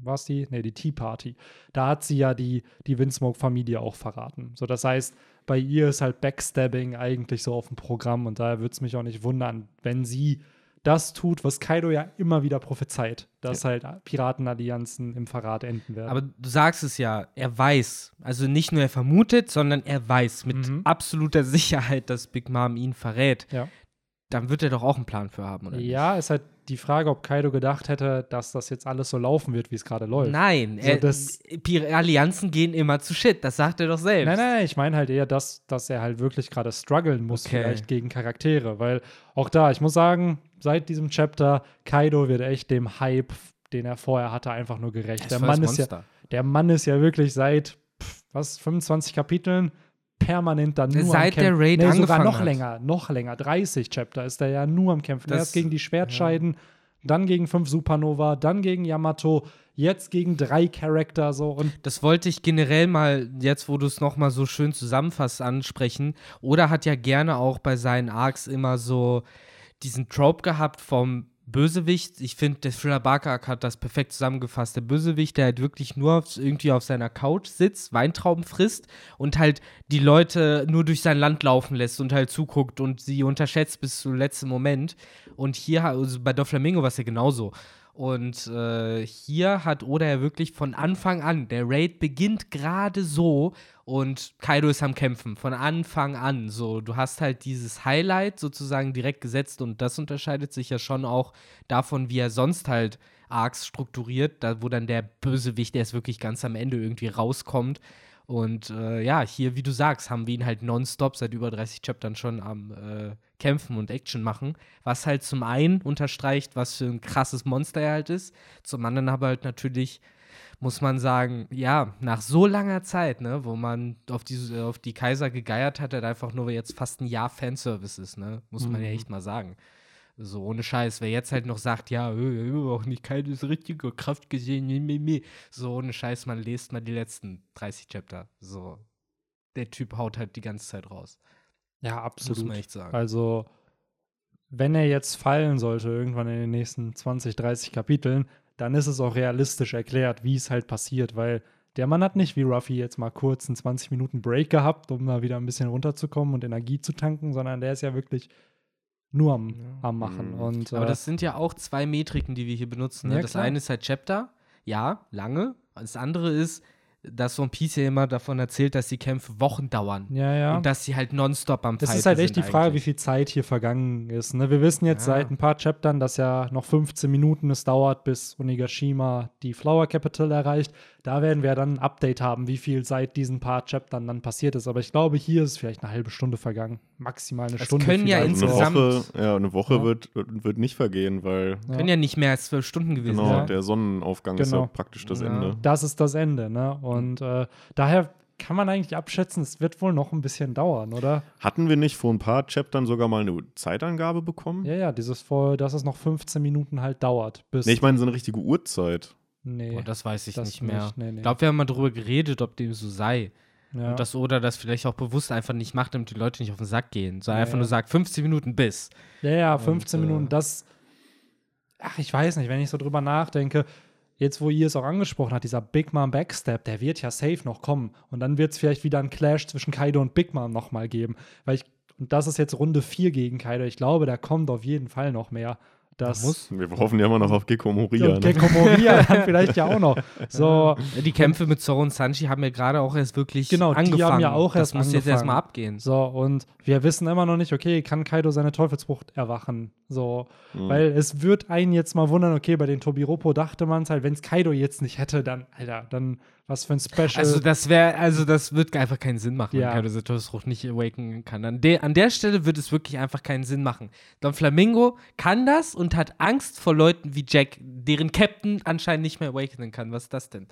S1: was die? Nee, die Tea Party. Da hat sie ja die, die Windsmoke-Familie auch verraten. So, das heißt, bei ihr ist halt Backstabbing eigentlich so auf dem Programm und daher würde es mich auch nicht wundern, wenn sie das tut, was Kaido ja immer wieder prophezeit, dass halt Piratenallianzen im Verrat enden werden.
S2: Aber du sagst es ja, er weiß. Also nicht nur er vermutet, sondern er weiß mit
S1: Mhm.
S2: absoluter Sicherheit, dass Big Mom ihn verrät.
S1: Ja.
S2: Dann wird er doch auch einen Plan für haben, oder?
S1: ja, ist halt die Frage, ob Kaido gedacht hätte, dass das jetzt alles so laufen wird, wie es gerade läuft.
S2: Nein,
S1: So, das-
S2: Pir- Allianzen gehen immer zu Shit. Das sagt er doch selbst.
S1: Nein, nein, nein, ich meine halt eher, dass, dass er halt wirklich gerade strugglen muss,
S2: Okay.
S1: vielleicht gegen Charaktere. Weil auch da, ich muss sagen, seit diesem Chapter, Kaido wird echt dem Hype, den er vorher hatte, einfach nur gerecht.
S2: Er
S1: Der Mann, ist ja, der Mann ist ja wirklich seit, pff, was, 25 Kapiteln permanent dann nur
S2: Seit
S1: am
S2: der
S1: Kämpfen.
S2: Raid
S1: nee, sogar noch
S2: hat.
S1: länger, noch länger. 30 Chapter ist er ja nur am Kämpfen.
S2: Das-
S1: Erst gegen die Schwertscheiden, dann gegen fünf Supernova, dann gegen Yamato, jetzt gegen drei Charakter so und
S2: Das wollte ich generell mal, jetzt wo du es nochmal so schön zusammenfasst, ansprechen. Oder hat ja gerne auch bei seinen Arcs immer so diesen Trope gehabt vom Bösewicht. Ich finde, der Thriller Barker hat das perfekt zusammengefasst. Der Bösewicht, der halt wirklich nur irgendwie auf seiner Couch sitzt, Weintrauben frisst und halt die Leute nur durch sein Land laufen lässt und halt zuguckt und sie unterschätzt bis zum letzten Moment. Und hier, also bei Doflamingo war es ja genauso. Und äh, hier hat Oda ja wirklich von Anfang an, der Raid beginnt gerade so und Kaido ist am Kämpfen, von Anfang an. So, du hast halt dieses Highlight sozusagen direkt gesetzt und das unterscheidet sich ja schon auch davon, wie er sonst halt Arcs strukturiert, da wo dann der Bösewicht erst wirklich ganz am Ende irgendwie rauskommt. Und äh, ja, hier, wie du sagst, haben wir ihn halt nonstop seit über 30 Chaptern schon am äh, Kämpfen und Action machen. Was halt zum einen unterstreicht, was für ein krasses Monster er halt ist. Zum anderen aber halt natürlich, muss man sagen, ja, nach so langer Zeit, ne, wo man auf die, auf die Kaiser gegeiert hat, hat einfach nur jetzt fast ein Jahr Fanservice ist, ne? Muss man ja
S1: Mhm.
S2: echt mal sagen. So, ohne Scheiß. Wer jetzt halt noch sagt, ja, äh, äh, auch nicht keine richtige Kraft gesehen, so ohne Scheiß, man lest mal die letzten 30 Chapter. So. Der Typ haut halt die ganze Zeit raus.
S1: ja,
S2: Muss
S1: absolut.
S2: man echt sagen.
S1: Also, wenn er jetzt fallen sollte, irgendwann in den nächsten 20, 30 Kapiteln, dann ist es auch realistisch erklärt, wie es halt passiert, weil der Mann hat nicht wie Ruffy jetzt mal kurz einen 20 Minuten Break gehabt, um mal wieder ein bisschen runterzukommen und Energie zu tanken, sondern der ist ja wirklich nur am,
S2: Ja.
S1: am Machen.
S3: Mhm.
S1: Und,
S2: Aber
S1: äh,
S2: das sind ja auch zwei Metriken, die wir hier benutzen. Ne?
S1: Ja,
S2: das
S1: klar.
S2: eine ist halt Chapter, ja, lange. Das andere ist, dass One Piece ja immer davon erzählt, dass die Kämpfe Wochen dauern.
S1: ja, ja.
S2: Und dass sie halt nonstop am
S1: Es
S2: Fighten
S1: ist halt echt die Frage,
S2: eigentlich.
S1: wie viel Zeit hier vergangen ist. Ne? Wir wissen jetzt
S2: Ja.
S1: seit ein paar Chaptern, dass ja noch 15 Minuten es dauert, bis Onigashima die Flower Capital erreicht. Da werden wir dann ein Update haben, wie viel seit diesen paar Chaptern dann passiert ist. Aber ich glaube, hier ist vielleicht eine halbe Stunde vergangen. Maximal eine
S2: Das
S1: Stunde.
S2: können ja.
S3: Also eine
S2: insgesamt-
S3: Woche, ja, eine Woche
S1: Ja.
S3: Wird, wird nicht vergehen, weil
S1: Ja.
S2: Können ja nicht mehr als zwölf Stunden gewesen
S3: genau,
S2: sein.
S3: der Sonnenaufgang ist ja
S1: Genau.
S3: praktisch das
S2: Ja.
S3: Ende.
S1: Das ist das Ende, ne? Und äh, daher kann man eigentlich abschätzen, es wird wohl noch ein bisschen dauern, oder?
S3: Hatten wir nicht vor ein paar Chaptern sogar mal eine Zeitangabe bekommen?
S1: Ja, ja, dieses vor, dass es noch 15 Minuten halt dauert. Bis.
S3: Nee, ich meine so eine richtige Uhrzeit.
S1: Nee,
S2: Oh, das weiß ich
S1: das
S2: nicht mehr.
S1: nicht, nee, nee.
S2: Ich glaube, wir haben mal drüber geredet, ob dem so sei.
S1: ja.
S2: Und dass Oda das vielleicht auch bewusst einfach nicht macht, damit die Leute nicht auf den Sack gehen. So
S1: Ja,
S2: einfach
S1: ja.
S2: nur sagt, 15 Minuten bis.
S1: Ja, ja, 15
S2: Und, äh,
S1: Minuten, das. Ach, ich weiß nicht, wenn ich so drüber nachdenke, jetzt wo ihr es auch angesprochen habt, dieser Big Mom Backstab, der wird ja safe noch kommen. Und dann wird es vielleicht wieder einen Clash zwischen Kaido und Big Mom nochmal geben. Weil ich, und das ist jetzt Runde 4 gegen Kaido. Ich glaube, da kommt auf jeden Fall noch mehr. Das
S2: muss.
S3: Wir hoffen ja immer noch auf Gecko Moria. Ne?
S1: Gecko Moria dann *laughs* vielleicht ja auch noch. So,
S2: Die Kämpfe mit Zoro und Sanji haben ja gerade auch erst wirklich
S1: Genau, die haben
S2: angefangen.
S1: ja auch
S2: das
S1: erst
S2: muss jetzt
S1: angefangen.
S2: erstmal abgehen.
S1: so, und wir wissen immer noch nicht, okay, kann Kaido seine Teufelsfrucht erwachen? So,
S3: Mhm.
S1: Weil es wird einen jetzt mal wundern, okay, bei den Tobiropo dachte man es halt, wenn es Kaido jetzt nicht hätte, dann, Alter, dann was für ein Special.
S2: Also das wäre, also das wird einfach keinen Sinn machen,
S1: Ja.
S2: wenn Kaido seine Teufelsfrucht nicht awaken kann. An, der- an der Stelle wird es wirklich einfach keinen Sinn machen. Don Flamingo kann das und hat Angst vor Leuten wie Jack, deren Captain anscheinend nicht mehr awakenen kann. Was ist das denn?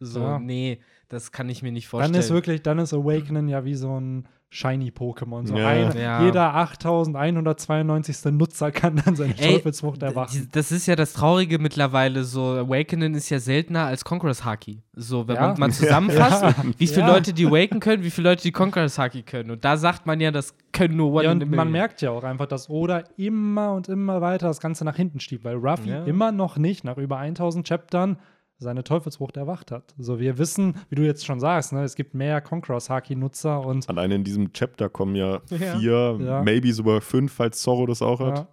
S2: So,
S1: Ja.
S2: nee, das kann ich mir nicht vorstellen.
S1: dann ist wirklich, dann ist Awakening ja wie so ein Shiny-Pokémon. So
S3: Ja.
S1: ein,
S2: Ja.
S1: Jeder 8192. Nutzer kann dann seine Teufelsfrucht erwachen.
S2: Das ist ja das Traurige mittlerweile. So, Awakening ist ja seltener als Conqueror's Haki. So, wenn
S1: Ja.
S2: man mal zusammenfasst,
S1: Ja.
S2: wie viele
S1: Ja.
S2: Leute die Awaken können, wie viele Leute die Conqueror's Haki können. Und da sagt man ja, das können nur One
S1: Ja, und
S2: Million.
S1: man merkt ja auch einfach, dass Oda immer und immer weiter das Ganze nach hinten schiebt, weil Ruffy
S2: Ja.
S1: immer noch nicht nach über 1000 Chaptern seine Teufelsfrucht erwacht hat. So, wir wissen, wie du jetzt schon sagst, ne, es gibt mehr Conqueror's Haki-Nutzer und
S3: Alleine in diesem Chapter kommen ja
S2: Ja.
S3: vier,
S1: Ja.
S3: maybe sogar fünf, falls Zorro das auch hat.
S1: ja,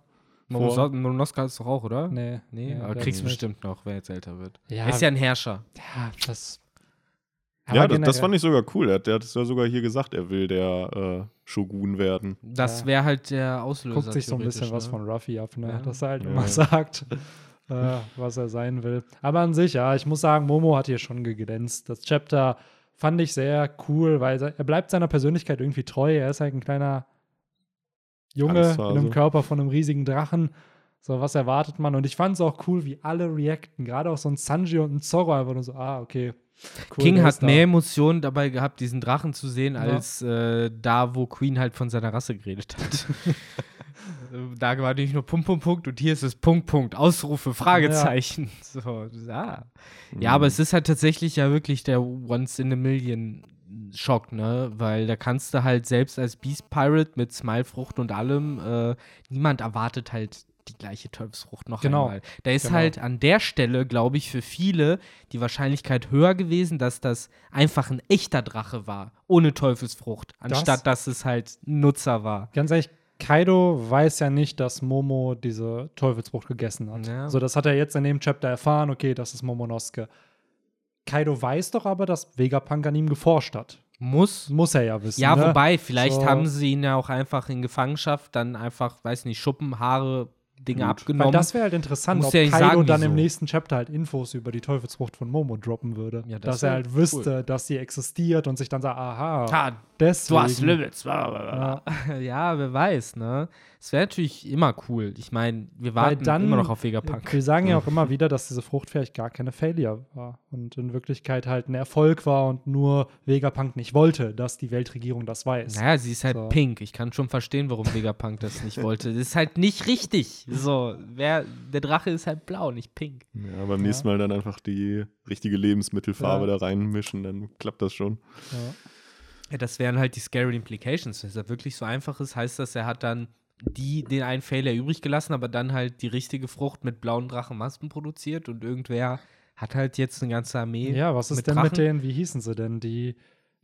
S2: Momonosuke ist doch auch, oder?
S1: nee.
S2: Nee,
S1: nee,
S2: aber kriegst du bestimmt noch, wenn er jetzt älter wird.
S1: Ja,
S2: Er ist ja ein Herrscher.
S1: ja, das.
S3: Ja, das, das fand ich sogar cool. Er hat, der hat es ja sogar hier gesagt, er will der äh, Shogun werden.
S2: Das
S1: Ja.
S2: wäre halt der Auslöser.
S1: guckt sich so ein bisschen
S2: theoretisch,
S1: was
S2: ne?
S1: von Ruffy ab, ne?
S2: Ja.
S1: dass er halt
S3: Ja.
S1: immer *laughs* sagt, äh, was er sein will. Aber an sich, ja, ich muss sagen, Momo hat hier schon geglänzt. Das Chapter fand ich sehr cool, weil er bleibt seiner Persönlichkeit irgendwie treu. Er ist halt ein kleiner Junge in einem Körper von einem riesigen Drachen. So, was erwartet man? Und ich fand es auch cool, wie alle reacten. Gerade auch so ein Sanji und ein Zorro einfach nur so, ah, okay. Cool,
S2: King hat
S1: da.
S2: mehr Emotionen dabei gehabt, diesen Drachen zu sehen,
S1: Ja.
S2: als äh, da, wo Queen halt von seiner Rasse geredet hat. *laughs* Äh, da war nämlich nur Punkt, Punkt, Punkt und hier ist es Punkt, Punkt, Ausrufe, Fragezeichen. *laughs* So, ja. ja, aber es ist halt tatsächlich ja wirklich der Once in a Million Schock, ne? Weil da kannst du halt selbst als Beast Pirate mit Smilefrucht und allem, äh, niemand erwartet halt die gleiche Teufelsfrucht noch
S1: Genau.
S2: einmal. Da ist
S1: Genau.
S2: halt an der Stelle, glaube ich, für viele die Wahrscheinlichkeit höher gewesen, dass das einfach ein echter Drache war, ohne Teufelsfrucht, anstatt dass es halt ein Nutzer war.
S1: Ganz ehrlich, Kaido weiß ja nicht, dass Momo diese Teufelsfrucht gegessen hat.
S2: Ja.
S1: So, das hat er jetzt in dem Chapter erfahren, okay, das ist Momonosuke. Kaido weiß doch aber, dass Vegapunk an ihm geforscht hat.
S2: Muss.
S1: Muss er ja wissen.
S2: Ja,
S1: ne?
S2: wobei, vielleicht
S1: So.
S2: haben sie ihn ja auch einfach in Gefangenschaft dann einfach, weiß nicht, Schuppen, Haare, Dinge
S3: Gut.
S2: abgenommen.
S1: Weil das wäre halt interessant,
S2: Muss
S1: ob
S2: ja
S1: Kaido
S2: sagen,
S1: dann
S2: wieso.
S1: im nächsten Chapter halt Infos über die Teufelsfrucht von Momo droppen würde.
S2: Ja, das
S1: dass er halt wüsste, dass sie existiert und sich dann sagt, aha,
S2: Ah,
S1: deswegen.
S2: du hast Limits. Ja. *laughs* ja, wer weiß, ne? Es wäre natürlich immer cool. Ich meine, wir warten
S1: dann-
S2: immer noch auf Vegapunk.
S1: Wir sagen ja auch immer wieder, dass diese Frucht vielleicht gar keine Failure war und in Wirklichkeit halt ein Erfolg war und nur Vegapunk nicht wollte, dass die Weltregierung das weiß.
S2: Naja, sie ist halt
S1: So.
S2: pink. Ich kann schon verstehen, warum Vegapunk das nicht *laughs* wollte. Das ist halt nicht richtig. So, wer, der Drache ist halt blau, nicht pink.
S3: Ja, beim nächsten Mal dann einfach die richtige Lebensmittelfarbe
S1: Ja.
S3: da reinmischen, dann klappt das schon.
S1: Ja.
S2: Ja, das wären halt die scary implications. Wenn es wirklich so einfach ist, heißt das, er hat dann die, den einen Fehler übrig gelassen, aber dann halt die richtige Frucht mit blauen Drachenmasken produziert und irgendwer hat halt jetzt eine ganze Armee.
S1: Ja, was ist
S2: mit
S1: denn
S2: Drachen?
S1: mit denen, wie hießen sie denn, die,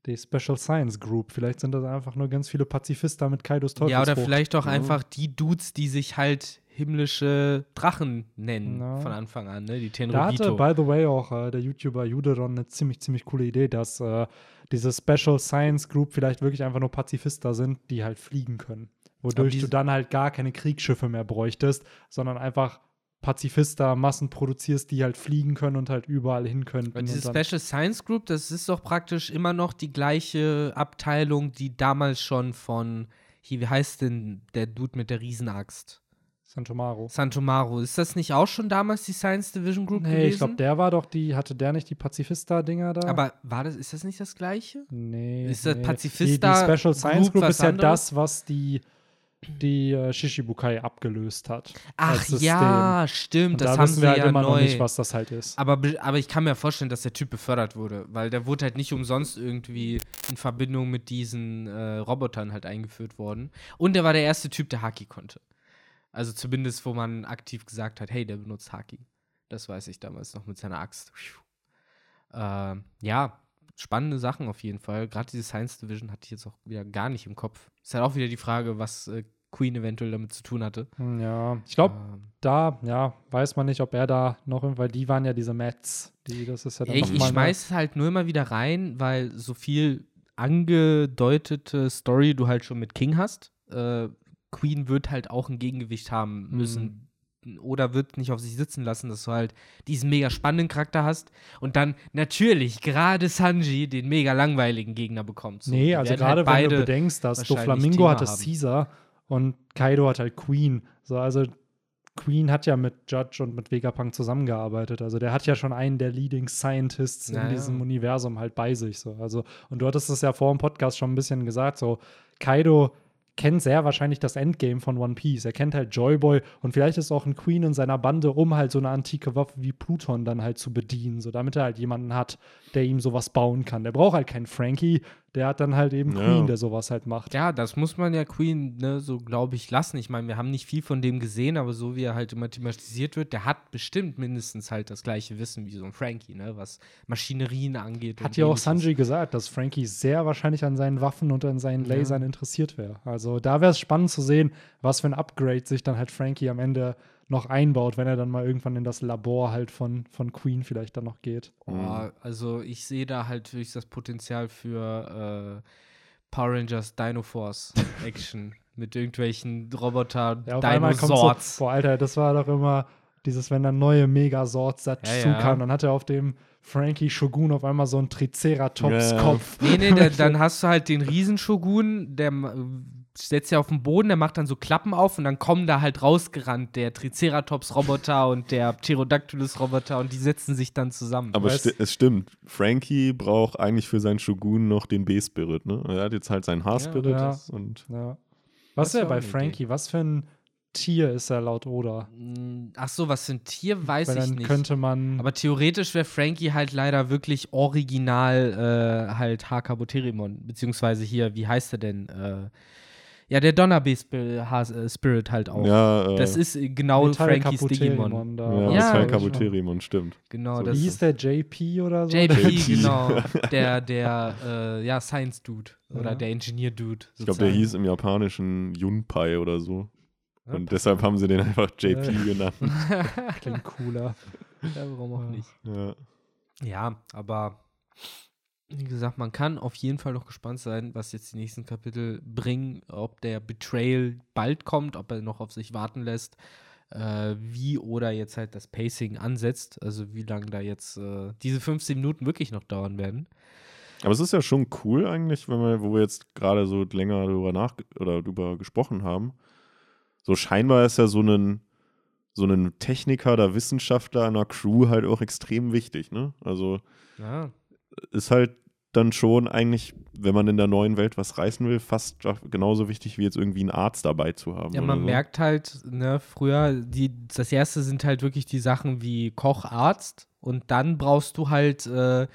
S1: die Special Science Group? Vielleicht sind das einfach nur ganz viele Pazifisten mit Kaidos
S2: Ja,
S1: Teufelsfrucht.
S2: oder vielleicht auch
S3: Ja.
S2: einfach die Dudes, die sich halt himmlische Drachen nennen
S1: Ja.
S2: von Anfang an, ne? Die
S1: Da hatte,
S2: Tenrobito.
S1: by the way, auch äh, der YouTuber Juderon eine ziemlich, ziemlich coole Idee, dass äh, diese Special Science Group vielleicht wirklich einfach nur Pazifister sind, die halt fliegen können. Wodurch du dann halt gar keine Kriegsschiffe mehr bräuchtest, sondern einfach Pazifista Massen produzierst, die halt fliegen können und halt überall hin können.
S2: Weil diese Special Science Group, das ist doch praktisch immer noch die gleiche Abteilung, die damals schon von, hier, wie heißt denn der Dude mit der Riesenaxt?
S1: Santomaro.
S2: Santomaro. Ist das nicht auch schon damals die Science Division Group
S1: nee,
S2: gewesen?
S1: ich glaube, der war doch die, hatte der nicht die Pazifista-Dinger da?
S2: Aber war das, ist das nicht das gleiche?
S1: nee.
S2: ist das
S1: nee.
S2: Pazifista
S1: Die, die Special Science
S2: Group
S1: Group ist ja
S2: anderes?
S1: das, was die, die äh, Shishibukai abgelöst hat.
S2: Ach ja, stimmt.
S1: Und
S2: das
S1: da
S2: haben
S1: wissen wir halt
S2: ja
S1: immer
S2: neu.
S1: noch nicht, was das halt ist.
S2: Aber, be- aber ich kann mir vorstellen, dass der Typ befördert wurde, weil der wurde halt nicht umsonst irgendwie in Verbindung mit diesen äh, Robotern halt eingeführt worden. Und der war der erste Typ, der Haki konnte. Also zumindest, wo man aktiv gesagt hat, hey, der benutzt Haki. Das weiß ich damals noch mit seiner Axt. Ähm, ja, spannende Sachen auf jeden Fall. Gerade diese Science Division hatte ich jetzt auch wieder gar nicht im Kopf. Ist halt auch wieder die Frage, was äh, Queen eventuell damit zu tun hatte.
S1: Hm, Ja, ich glaube,
S2: Ähm,
S1: da, ja, weiß man nicht, ob er da noch, weil die waren ja diese Mets, die, das ist ja dann
S2: ich ich schmeiß es halt nur immer wieder rein, weil so viel angedeutete Story du halt schon mit King hast. Äh, Queen wird halt auch ein Gegengewicht haben müssen. Oder wird nicht auf sich sitzen lassen, dass du halt diesen mega spannenden Charakter hast und dann natürlich gerade Sanji den mega langweiligen Gegner bekommt. So,
S1: Nee, also
S2: werden
S1: gerade
S2: halt
S1: wenn du bedenkst, dass Doflamingo
S2: Thema
S1: hatte
S2: haben.
S1: Caesar und Kaido hat halt Queen. So, also Queen hat ja mit Judge und mit Vegapunk zusammengearbeitet. Also der hat ja schon einen der Leading Scientists in
S2: Naja.
S1: diesem Universum halt bei sich. So. Also, und du hattest es ja vor dem Podcast schon ein bisschen gesagt, so Kaido kennt sehr wahrscheinlich das Endgame von One Piece. Er kennt halt Joyboy und vielleicht ist auch ein Queen in seiner Bande, um halt so eine antike Waffe wie Pluton dann halt zu bedienen, so damit er halt jemanden hat, der ihm sowas bauen kann. Der braucht halt keinen Frankie, der hat dann halt eben
S3: Ja.
S1: Queen, der sowas halt macht.
S2: Ja, das muss man ja Queen, ne, so glaube ich, lassen. Ich meine, wir haben nicht viel von dem gesehen, aber so wie er halt immer thematisiert wird, der hat bestimmt mindestens halt das gleiche Wissen wie so ein Frankie, ne, was Maschinerien angeht.
S1: Hat ja auch. Sanji gesagt, dass Frankie sehr wahrscheinlich an seinen Waffen und an seinen
S2: Ja.
S1: Lasern interessiert wäre. Also da wäre es spannend zu sehen, was für ein Upgrade sich dann halt Frankie am Ende noch einbaut, wenn er dann mal irgendwann in das Labor halt von, von Queen vielleicht dann noch geht.
S2: Oh, also ich sehe da halt wirklich das Potenzial für äh, Power Rangers Dino Force *laughs* Action mit irgendwelchen Roboter
S1: Ja, auf einmal kommt so,
S2: Dinosaurs.
S1: boah, Alter, das war doch immer dieses, wenn dann neue Megasorts dazu
S2: Ja, ja.
S1: kamen, dann hat er auf dem Frankie Shogun auf einmal so einen Triceratops-Kopf.
S2: Nee, nee, der, *laughs* dann hast du halt den Riesenshogun, der setzt ja auf den Boden, der macht dann so Klappen auf und dann kommen da halt rausgerannt der Triceratops-Roboter und der Pterodactylus-Roboter und die setzen sich dann zusammen.
S3: Aber sti es stimmt. Frankie braucht eigentlich für seinen Shogun noch den B-Spirit, ne? Er hat jetzt halt seinen H-Spirit
S1: Ja.
S3: und
S1: Ja. Was er
S2: war
S1: bei Frankie? Was für ein Tier ist er laut Oda?
S2: Mm, Ach so, was für ein Tier, weiß
S1: Weil
S2: ich
S1: dann
S2: nicht.
S1: könnte man.
S2: Aber theoretisch wäre Frankie halt leider wirklich original äh, halt Hakaboterimon, beziehungsweise hier, wie heißt er denn? Äh, ja, der Donnerbeast-Spirit halt auch.
S3: ja, äh,
S2: Das ist genau Frankies Digimon.
S1: da.
S3: ja,
S2: Ja,
S3: ja
S2: genau.
S3: Kabuterimon, stimmt.
S2: Genau,
S3: So
S2: das
S1: Wie hieß
S2: ist
S1: der JP oder so?
S2: JP, genau. *laughs* Der, der, äh, ja, Science-Dude oder
S1: Ja.
S2: der Engineer-Dude.
S3: Ich glaube, der hieß im Japanischen Junpai oder so.
S2: Ja,
S3: Und deshalb haben sie den einfach JP
S1: Äh.
S3: genannt.
S1: Klingt cooler. *laughs*
S2: Ja, warum auch
S1: Ja.
S2: nicht.
S3: Ja.
S2: Ja, aber wie gesagt, man kann auf jeden Fall noch gespannt sein, was jetzt die nächsten Kapitel bringen, ob der Betrayal bald kommt, ob er noch auf sich warten lässt, äh, wie oder jetzt halt das Pacing ansetzt, also wie lange da jetzt äh, diese 15 Minuten wirklich noch dauern werden.
S3: Aber es ist ja schon cool eigentlich, wenn wir, wo wir jetzt gerade so länger darüber nach oder darüber gesprochen haben. So scheinbar ist ja so ein so ein Techniker oder Wissenschaftler einer Crew halt auch extrem wichtig, ne? Also
S2: Ja,
S3: ist halt dann schon eigentlich, wenn man in der neuen Welt was reißen will, fast genauso wichtig wie jetzt irgendwie einen Arzt dabei zu haben.
S2: ja man
S3: so.
S2: merkt halt, ne, früher, die, das erste sind halt wirklich die Sachen wie Koch, Arzt und dann brauchst du halt, äh,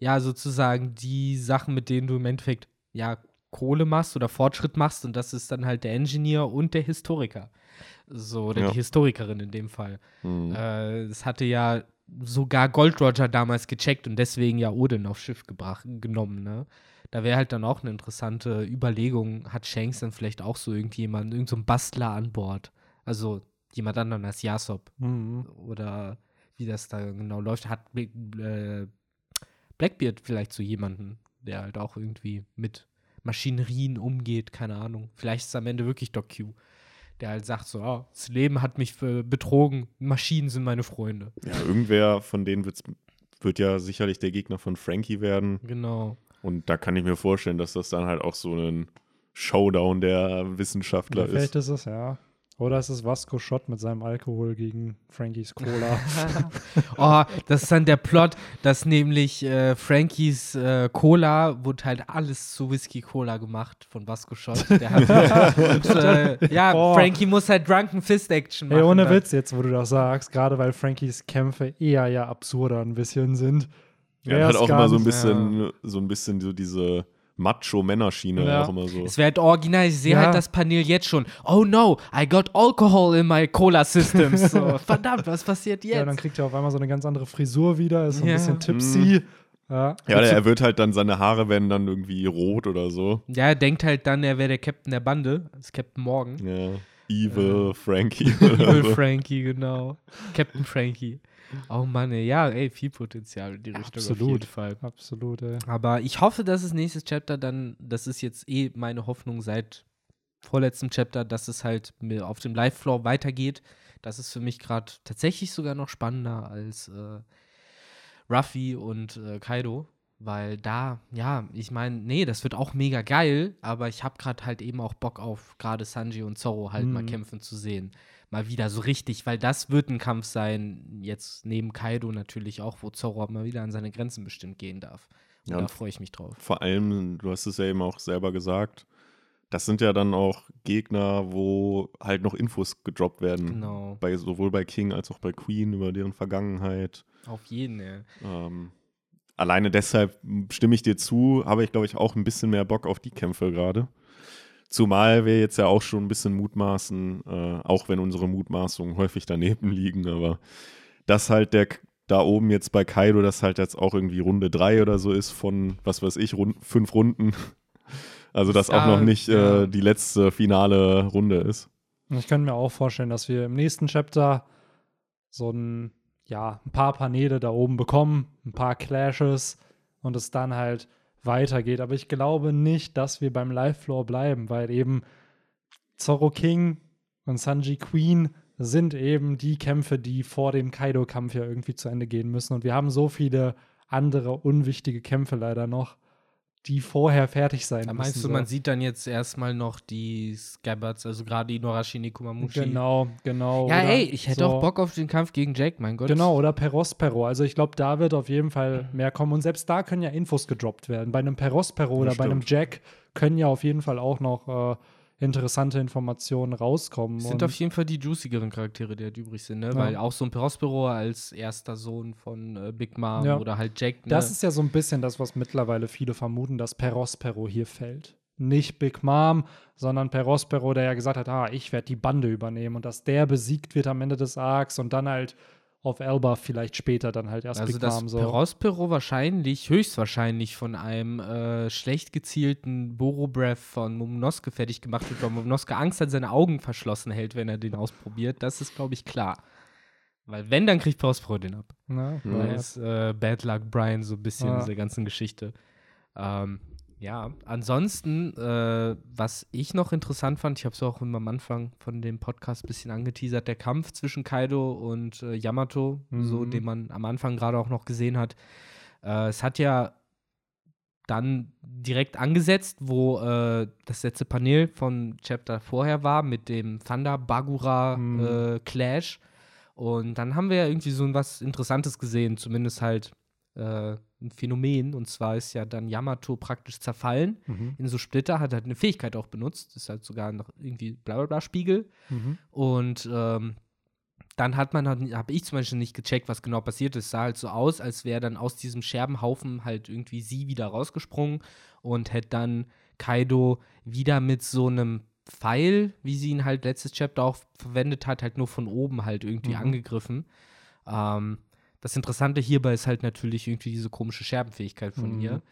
S2: ja, sozusagen die Sachen, mit denen du im Endeffekt, ja, Kohle machst oder Fortschritt machst und das ist dann halt der Ingenieur und der Historiker. So, oder
S3: Ja.
S2: die Historikerin in dem Fall.
S3: Hm.
S2: Äh, das hatte ja sogar Gold Roger damals gecheckt und deswegen ja Odin aufs Schiff gebracht, genommen, ne? Da wäre halt dann auch eine interessante Überlegung, hat Shanks dann vielleicht auch so irgendjemanden, irgendein so Bastler an Bord? Also jemand anderen als Yasop
S1: Mhm.
S2: oder wie das da genau läuft. Hat äh, Blackbeard vielleicht so jemanden, der halt auch irgendwie mit Maschinerien umgeht, keine Ahnung. Vielleicht ist es am Ende wirklich Doc Q, der halt sagt so, oh, das Leben hat mich betrogen, Maschinen sind meine Freunde.
S3: Ja, irgendwer von denen wird's, wird ja sicherlich der Gegner von Frankie werden.
S2: Genau.
S3: Und da kann ich mir vorstellen, dass das dann halt auch so ein Showdown der Wissenschaftler
S1: Ja, vielleicht
S3: ist.
S1: ist es, ja. Oder es ist Vasco Schott mit seinem Alkohol gegen Frankies Cola. *laughs*
S2: oh, das ist dann der Plot, dass nämlich äh, Frankies äh, Cola wurde halt alles zu Whisky Cola gemacht von Vasco Schott. Der hat, und, *laughs* äh, ja,
S1: Oh.
S2: Frankie muss halt Drunken Fist Action machen.
S1: Ey, ohne
S2: dann.
S1: Witz, jetzt wo du das sagst, gerade weil Frankies Kämpfe eher ja absurder ein bisschen sind.
S3: Ja, hat auch immer so ein bisschen, so ein bisschen so diese Macho-Männerschiene
S1: Ja.
S3: auch immer so.
S2: Es wäre halt original, ich sehe
S1: Ja.
S2: halt das Panel jetzt schon. Oh no, I got alcohol in my Cola systems. So, *laughs* verdammt, was passiert
S1: Ja, dann
S2: jetzt?
S1: kriegt er auf einmal so eine ganz andere Frisur wieder, ist so ein
S2: Ja.
S1: bisschen tipsy. Ja.
S3: Ja, er wird halt dann, seine Haare werden dann irgendwie rot oder so.
S2: Ja, er denkt halt dann, er wäre der Captain der Bande. Das ist Captain Morgan.
S3: Ja. Evil Frankie. *laughs*
S2: Evil
S3: so.
S2: Frankie, genau. Captain Frankie. Oh Mann, ey, ja, ey, viel Potenzial in die Richtung auf
S1: Absolut.
S2: jeden Fall.
S1: Absolut, ey.
S2: Aber ich hoffe, dass das nächste Chapter dann, das ist jetzt eh meine Hoffnung seit vorletztem Chapter, dass es halt mir auf dem Live-Floor weitergeht. Das ist für mich gerade tatsächlich sogar noch spannender als äh, Ruffy und äh, Kaido. Weil da, ja, ich meine, nee, das wird auch mega geil, aber ich habe gerade halt eben auch Bock auf gerade Sanji und Zorro halt mal
S1: Mhm.
S2: kämpfen zu sehen. Mal wieder so richtig, weil das wird ein Kampf sein, jetzt neben Kaido natürlich auch, wo Zorro mal wieder an seine Grenzen bestimmt gehen darf. Und
S3: Ja,
S2: da freue ich mich drauf.
S3: Vor allem, du hast es ja eben auch selber gesagt, das sind ja dann auch Gegner, wo halt noch Infos gedroppt werden.
S2: Genau.
S3: Bei, sowohl bei King als auch bei Queen über deren Vergangenheit.
S2: Auf jeden, ey.
S3: Ähm, alleine deshalb stimme ich dir zu, habe ich, glaube ich, auch ein bisschen mehr Bock auf die Kämpfe gerade. Zumal wir jetzt ja auch schon ein bisschen mutmaßen, äh, auch wenn unsere Mutmaßungen häufig daneben *laughs* liegen, aber dass halt der da oben jetzt bei Kaido, das halt jetzt auch irgendwie Runde 3 oder so ist von, was weiß ich, rund, fünf Runden. *laughs* Also, dass auch
S2: Ja,
S3: noch nicht
S2: ja.
S3: äh, die letzte finale Runde ist.
S1: Ich könnte mir auch vorstellen, dass wir im nächsten Chapter so ein, ja, ein paar Paneele da oben bekommen, ein paar Clashes und es dann halt weitergeht. Aber ich glaube nicht, dass wir beim Live-Floor bleiben, weil eben Zorro King und Sanji Queen sind eben die Kämpfe, die vor dem Kaido-Kampf ja irgendwie zu Ende gehen müssen. Und wir haben so viele andere unwichtige Kämpfe leider noch, die vorher fertig sein
S2: Da
S1: müssen.
S2: meinst du,
S1: so.
S2: man sieht dann jetzt erstmal noch die Scabbards, also gerade Inuarashi Nikumamushi.
S1: Genau, genau.
S2: Ja, ey, ich hätte
S1: so-
S2: auch Bock auf den Kampf gegen Jack, mein Gott.
S1: Genau, oder Perospero. Also ich glaube, da wird auf jeden Fall mehr kommen. Und selbst da können ja Infos gedroppt werden. Bei einem Perospero oder bei einem
S3: stimmt.
S1: Jack können ja auf jeden Fall auch noch äh, interessante Informationen rauskommen.
S2: Sind auf jeden Fall die juicigeren Charaktere, die halt übrig sind, ne?
S1: Ja.
S2: Weil auch so ein Perospero als erster Sohn von äh, Big Mom
S1: Ja.
S2: oder halt Jack, ne?
S1: das ist ja so ein bisschen das, was mittlerweile viele vermuten, dass Perospero hier fällt. Nicht Big Mom, sondern Perospero, der ja gesagt hat, ah, ich werde die Bande übernehmen und dass der besiegt wird am Ende des Arcs und dann halt auf Elba vielleicht später dann halt erst
S2: also
S1: Mom so.
S2: Perospero wahrscheinlich, höchstwahrscheinlich von einem äh, schlecht gezielten Boro-Breath von Momonosuke fertig gemacht wird, weil Momonosuke Angst hat, seine Augen verschlossen hält, wenn er den ausprobiert. Das ist, glaube ich, klar. Weil wenn, dann kriegt Perospero den ab.
S1: Ne?
S3: Ja.
S2: Ist äh, Bad Luck Brian so ein bisschen
S1: Ja.
S2: dieser ganzen Geschichte. Ähm, ja, ansonsten, äh, was ich noch interessant fand, ich habe es auch am Anfang von dem Podcast ein bisschen angeteasert, der Kampf zwischen Kaido und äh, Yamato, so
S1: Mhm.
S2: den man am Anfang gerade auch noch gesehen hat. Äh, es hat ja dann direkt angesetzt, wo äh, das letzte Panel von Chapter vorher war mit dem Thunder Bagura
S1: Mhm.
S2: äh, Clash. Und dann haben wir ja irgendwie so was Interessantes gesehen, zumindest halt äh, ein Phänomen. Und zwar ist ja dann Yamato praktisch zerfallen
S1: Mhm.
S2: in so Splitter, hat halt eine Fähigkeit auch benutzt. Ist halt sogar noch irgendwie blablabla Spiegel.
S1: Mhm.
S2: Und ähm, dann hat man, habe ich zum Beispiel nicht gecheckt, was genau passiert ist. Sah halt so aus, als wäre dann aus diesem Scherbenhaufen halt irgendwie sie wieder rausgesprungen und hätte dann Kaido wieder mit so einem Pfeil, wie sie ihn halt letztes Chapter auch verwendet hat, halt nur von oben halt irgendwie
S1: Mhm.
S2: angegriffen. Ähm, das Interessante hierbei ist halt natürlich irgendwie diese komische Scherbenfähigkeit von
S1: Mhm.
S2: ihr.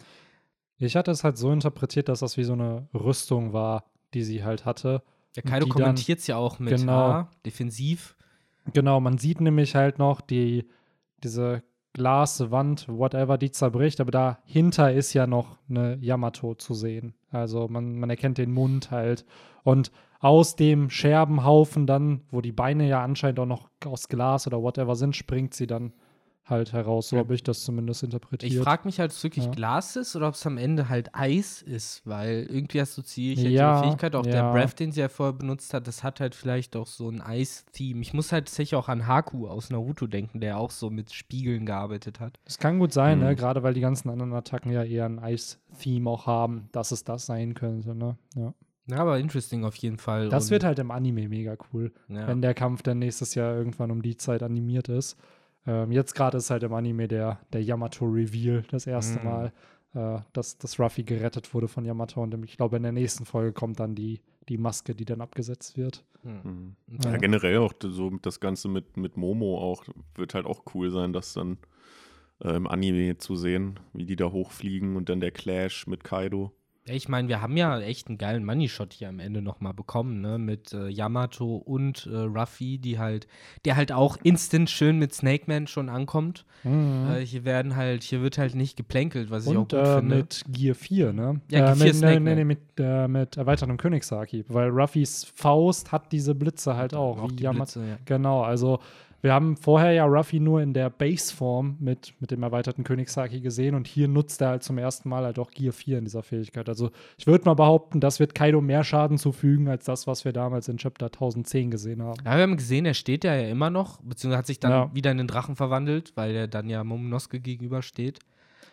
S1: Ich hatte es halt so interpretiert, dass das wie so eine Rüstung war, die sie halt hatte.
S2: Der Kaido kommentiert es ja auch mit
S1: Genau.
S2: ah, defensiv.
S1: Genau, man sieht nämlich halt noch die, diese Glaswand, whatever, die zerbricht, aber dahinter ist ja noch eine Yamato zu sehen. Also man, man erkennt den Mund halt. Und aus dem Scherbenhaufen dann, wo die Beine ja anscheinend auch noch aus Glas oder whatever sind, springt sie dann halt heraus. So
S2: Ja.
S1: habe ich das zumindest interpretiert.
S2: Ich frage mich halt, ob es wirklich
S1: Ja.
S2: Glas ist oder ob es am Ende halt Eis ist, weil irgendwie assoziiere ich halt
S1: Ja,
S2: die Fähigkeit, auch der
S1: ja.
S2: Breath, den sie ja vorher benutzt hat, das hat halt vielleicht auch so ein Eis-Theme. Ich muss halt tatsächlich auch an Haku aus Naruto denken, der auch so mit Spiegeln gearbeitet hat.
S1: Das kann gut sein, ne?
S3: Mhm.
S1: gerade weil die ganzen anderen Attacken ja eher ein Ice-Theme auch haben, dass es das sein könnte. Ne? Ja.
S2: Ja, aber interesting auf jeden Fall.
S1: Das
S2: Und,
S1: wird halt im Anime mega cool, wenn der Kampf dann nächstes Jahr irgendwann um die Zeit animiert ist. Ähm, jetzt gerade ist halt im Anime der, der Yamato-Reveal das erste
S2: Mhm.
S1: Mal, äh, dass, dass Ruffy gerettet wurde von Yamato. Und ich glaube, in der nächsten Folge kommt dann die, die Maske, die dann abgesetzt wird.
S2: Hm.
S3: Mhm.
S1: Ja.
S3: Ja, generell auch so das Ganze mit, mit Momo auch wird halt auch cool sein, das dann äh, im Anime zu sehen, wie die da hochfliegen und dann der Clash mit Kaido.
S2: Ich meine, wir haben ja echt einen geilen Money-Shot hier am Ende nochmal bekommen, ne? Mit äh, Yamato und äh, Ruffy, die halt, der halt auch instant schön mit Snake Man schon ankommt. Äh, hier werden halt, hier wird halt nicht geplänkelt, was ich auch
S1: Und
S2: gut
S1: äh,
S2: finde.
S1: mit Gear 4, ne?
S2: Ja, Gear
S1: äh,
S2: 4
S1: mit,
S2: Snake
S1: nee, nee, mit, äh, mit erweitertem Königshaki, weil Ruffys Faust hat diese Blitze halt auch.
S2: auch
S1: wie
S2: die
S1: Yamato-
S2: Blitze, ja.
S1: Genau, also wir haben vorher ja Ruffy nur in der Base-Form mit, mit dem erweiterten Königshaki gesehen und hier nutzt er halt zum ersten Mal halt auch Gear 4 in dieser Fähigkeit. Also ich würde mal behaupten, das wird Kaido mehr Schaden zufügen als das, was wir damals in Chapter 1010 gesehen haben.
S2: Ja, wir haben gesehen, er steht ja, ja immer noch, beziehungsweise hat sich dann
S1: Ja.
S2: wieder in den Drachen verwandelt, weil er dann ja Momonosuke gegenübersteht.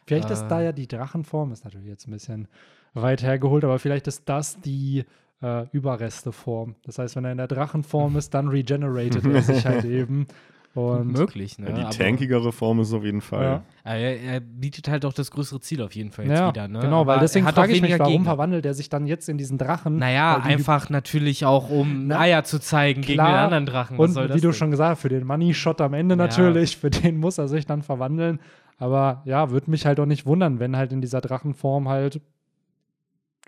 S1: Vielleicht ist
S2: Äh.
S1: da ja die Drachenform, ist natürlich jetzt ein bisschen weit hergeholt, aber vielleicht ist das die äh, Überresteform. Das heißt, wenn er in der Drachenform *laughs* ist, dann regenerated er sich halt eben. Und
S2: möglich, ne?
S3: Ja, die
S2: Aber-
S3: tankigere Form ist auf jeden Fall.
S1: Ja.
S2: Aber Er, er bietet halt auch das größere Ziel auf jeden Fall jetzt
S1: ja,
S2: wieder, ne?
S1: genau,
S2: Aber
S1: weil deswegen
S2: hat auch
S1: frage ich mich,
S2: weniger
S1: warum
S2: Gegner.
S1: verwandelt er sich dann jetzt in diesen Drachen?
S2: Naja, einfach natürlich auch, um
S1: Na,
S2: Eier zu zeigen gegen den
S1: klar.
S2: anderen Drachen. Was
S1: Und
S2: soll das
S1: wie du
S2: denn?
S1: schon gesagt hast, für den Money-Shot am Ende
S2: Ja.
S1: natürlich, für den muss er sich dann verwandeln. Aber ja, würde mich halt auch nicht wundern, wenn halt in dieser Drachenform halt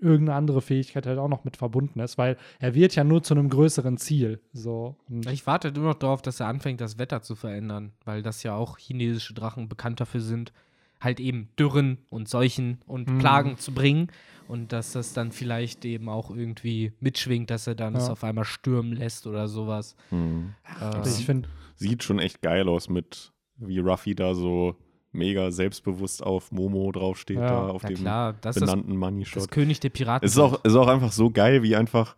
S1: irgendeine andere Fähigkeit halt auch noch mit verbunden ist, weil er wird ja nur zu einem größeren Ziel. So. Und
S2: Ich warte nur noch darauf, dass er anfängt, das Wetter zu verändern, weil das ja auch chinesische Drachen bekannt dafür sind, halt eben Dürren und Seuchen und
S1: Mhm.
S2: Plagen zu bringen und dass das dann vielleicht eben auch irgendwie mitschwingt, dass er dann
S1: Ja.
S2: es auf einmal stürmen lässt oder sowas.
S3: Mhm.
S2: Äh,
S1: ich finde,
S3: Sieht schon echt geil aus mit, wie Ruffy da so mega selbstbewusst auf Momo draufsteht,
S1: Ja.
S3: da auf dem
S2: klar, das ist das,
S3: benannten Money
S2: das
S3: Shot.
S2: König der Piraten.
S3: Es ist auch, ist auch einfach so geil, wie einfach.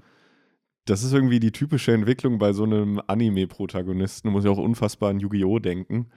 S3: Das ist irgendwie die typische Entwicklung bei so einem Anime-Protagonisten. Du musst ja auch unfassbar an Yu-Gi-Oh! denken.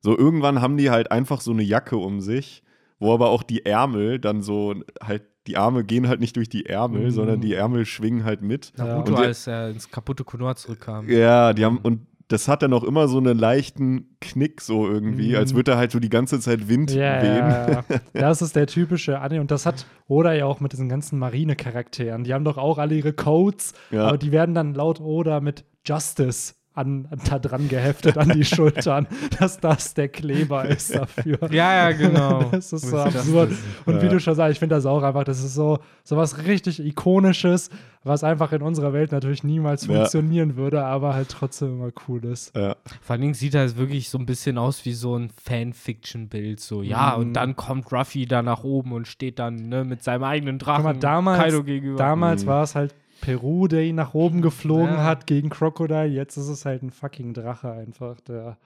S3: So, irgendwann haben die halt einfach so eine Jacke um sich, wo aber auch die Ärmel dann so halt, die Arme gehen halt nicht durch die Ärmel,
S1: Mhm.
S3: sondern die Ärmel schwingen halt mit.
S2: Naruto,
S3: Und
S2: als er ins kaputte Konoha zurückkam.
S3: Ja, die haben, und das hat dann auch immer so einen leichten Knick so irgendwie,
S1: Mhm.
S3: als würde da halt so die ganze Zeit Wind
S1: ja,
S3: wehen.
S1: ja, ja. *laughs* das ist der typische Anime und das hat Oda ja auch mit diesen ganzen Marine-Charakteren. Die haben doch auch alle ihre Codes,
S3: Ja.
S1: aber die werden dann laut Oda mit Justice an, an, da dran geheftet an die *laughs* Schultern, dass das der Kleber ist dafür. *laughs*
S2: Ja, ja, genau. *laughs*
S1: Das ist so absurd.
S2: ist
S1: Und wie du schon sagst, ich finde das auch einfach, das ist so, so was richtig Ikonisches, was einfach in unserer Welt natürlich niemals
S3: Ja.
S1: funktionieren würde, aber halt trotzdem immer cool ist.
S3: Ja.
S2: Vor allen Dingen sieht er wirklich so ein bisschen aus wie so ein Fanfiction-Bild. So, ja,
S1: Mhm.
S2: und dann kommt Ruffy da nach oben und steht dann ne, mit seinem eigenen Drachen
S1: mal, damals-
S2: Kaido gegenüber.
S1: Damals
S3: Mhm.
S1: war es halt Peru, der ihn nach oben geflogen
S2: Ja.
S1: hat gegen Crocodile. Jetzt ist es halt ein fucking Drache einfach. Der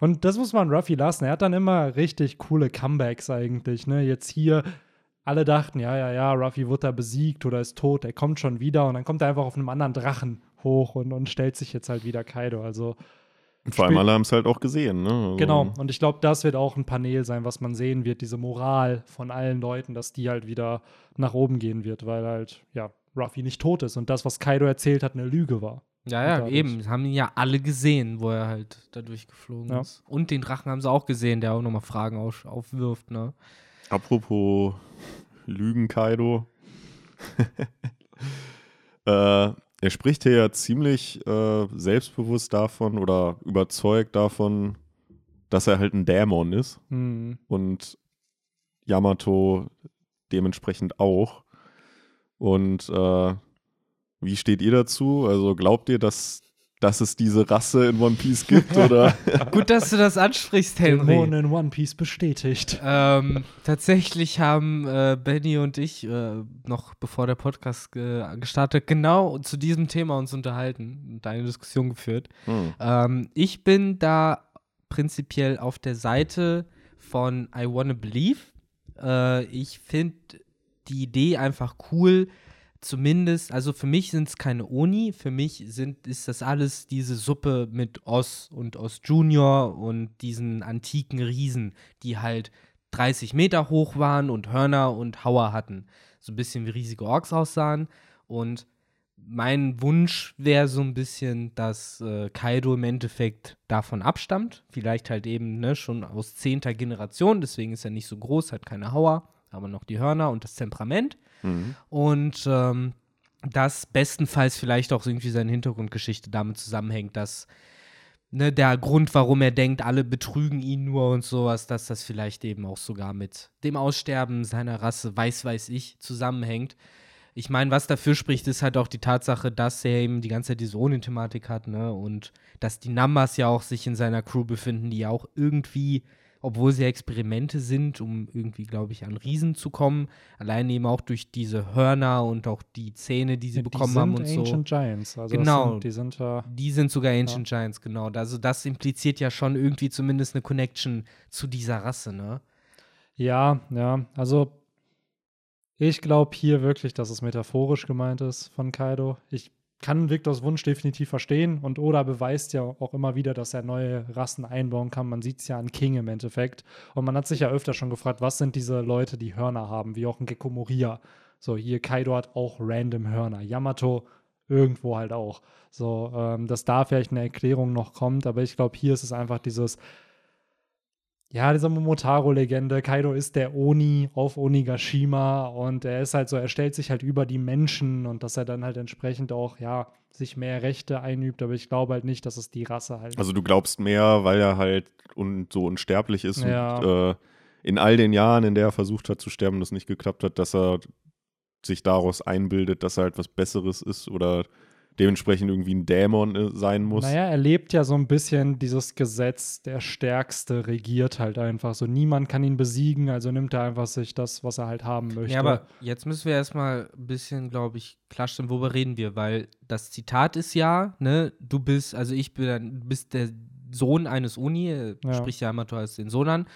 S1: und das muss man Ruffy lassen. Er hat dann immer richtig coole Comebacks eigentlich. Ne? Jetzt hier, alle dachten, ja, ja, ja, Ruffy wird da besiegt oder ist tot. Er kommt schon wieder und dann kommt er einfach auf einem anderen Drachen hoch und, und stellt sich jetzt halt wieder Kaido. Also
S3: Und vor allem alle haben es halt auch gesehen, ne? Also,
S1: Genau, und ich glaube, das wird auch ein Panel sein, was man sehen wird, diese Moral von allen Leuten, dass die halt wieder nach oben gehen wird, weil halt, ja, Ruffy nicht tot ist und das, was Kaido erzählt hat, eine Lüge war.
S2: ja, ja,
S1: dadurch-
S2: eben. Haben ihn ja alle gesehen, wo er halt da durchgeflogen
S1: Ja.
S2: ist. Und den Drachen haben sie auch gesehen, der auch nochmal Fragen auf, aufwirft, ne?
S3: Apropos Lügen, Kaido. *laughs* äh, er spricht hier ja ziemlich äh, selbstbewusst davon oder überzeugt davon, dass er halt ein Dämon ist
S1: Hm.
S3: und Yamato dementsprechend auch. Und äh, wie steht ihr dazu? Also glaubt ihr, dass dass es diese Rasse in One Piece gibt? *laughs* oder?
S2: Gut, dass du das ansprichst, Henry.
S1: Dämonen in One Piece bestätigt.
S2: Ähm, tatsächlich haben äh, Benny und ich äh, noch bevor der Podcast äh, gestartet genau zu diesem Thema uns unterhalten und eine Diskussion geführt.
S3: Hm.
S2: Ähm, ich bin da prinzipiell auf der Seite von I Wanna Believe. Äh, ich finde die Idee einfach cool. Zumindest, also für mich sind es keine Oni, für mich sind, ist das alles diese Suppe mit Oz und Oz Junior und diesen antiken Riesen, die halt 30 Meter hoch waren und Hörner und Hauer hatten. So ein bisschen wie riesige Orks aussahen. Und mein Wunsch wäre so ein bisschen, dass äh, Kaido im Endeffekt davon abstammt. Vielleicht halt eben ne, schon aus zehnter Generation, deswegen ist er nicht so groß, hat keine Hauer, aber noch die Hörner und das Temperament.
S3: Mhm.
S2: Und ähm, das bestenfalls vielleicht auch irgendwie seine Hintergrundgeschichte damit zusammenhängt, dass ne, der Grund, warum er denkt, alle betrügen ihn nur und sowas, dass das vielleicht eben auch sogar mit dem Aussterben seiner Rasse, weiß, weiß ich, zusammenhängt. Ich meine, was dafür spricht, ist halt auch die Tatsache, dass er eben die ganze Zeit diese Onin-Thematik hat, ne? Und dass die Numbers ja auch sich in seiner Crew befinden, die ja auch irgendwie, obwohl sie Experimente sind, um irgendwie, glaube ich, an Riesen zu kommen, allein eben auch durch diese Hörner und auch die Zähne, die sie bekommen
S1: die
S2: haben und so.
S1: Ancient Giants. Also
S2: Genau.
S1: Sind, die sind äh,
S2: Die sind sogar Ancient Giants, genau. Also das impliziert ja schon irgendwie zumindest eine Connection zu dieser Rasse, ne?
S1: Ja, ja. Also ich glaube hier wirklich, dass es metaphorisch gemeint ist von Kaido. Ich kann Victors Wunsch definitiv verstehen und Oda beweist ja auch immer wieder, dass er neue Rassen einbauen kann. Man sieht es ja an King im Endeffekt. Und man hat sich ja öfter schon gefragt, was sind diese Leute, die Hörner haben, wie auch ein Gecko Moria. So, hier Kaido hat auch random Hörner. Yamato irgendwo halt auch. So, ähm, dass da vielleicht eine Erklärung noch kommt, aber ich glaube, hier ist es einfach dieses, ja, diese Momotaro-Legende. Kaido ist der Oni auf Onigashima und er ist halt so, er stellt sich halt über die Menschen und dass er dann halt entsprechend auch, ja, sich mehr Rechte einübt, aber ich glaube halt nicht, dass es die Rasse halt.
S3: Also du glaubst mehr, weil er halt un so unsterblich ist
S1: Ja.
S3: und äh, in all den Jahren, in der er versucht hat zu sterben, das nicht geklappt hat, dass er sich daraus einbildet, dass er halt was Besseres ist oder dementsprechend irgendwie ein Dämon äh, sein muss.
S1: Naja, er lebt ja so ein bisschen dieses Gesetz, der Stärkste regiert halt einfach. So niemand kann ihn besiegen, also nimmt er einfach sich das, was er halt haben möchte.
S2: Ja, aber jetzt müssen wir erstmal ein bisschen, glaube ich, klarstellen, worüber reden wir, weil das Zitat ist ja, ne, du bist, also ich bin, du bist der Sohn eines Uni, äh,
S1: Ja.
S2: spricht ja Yamato als den Sohn an,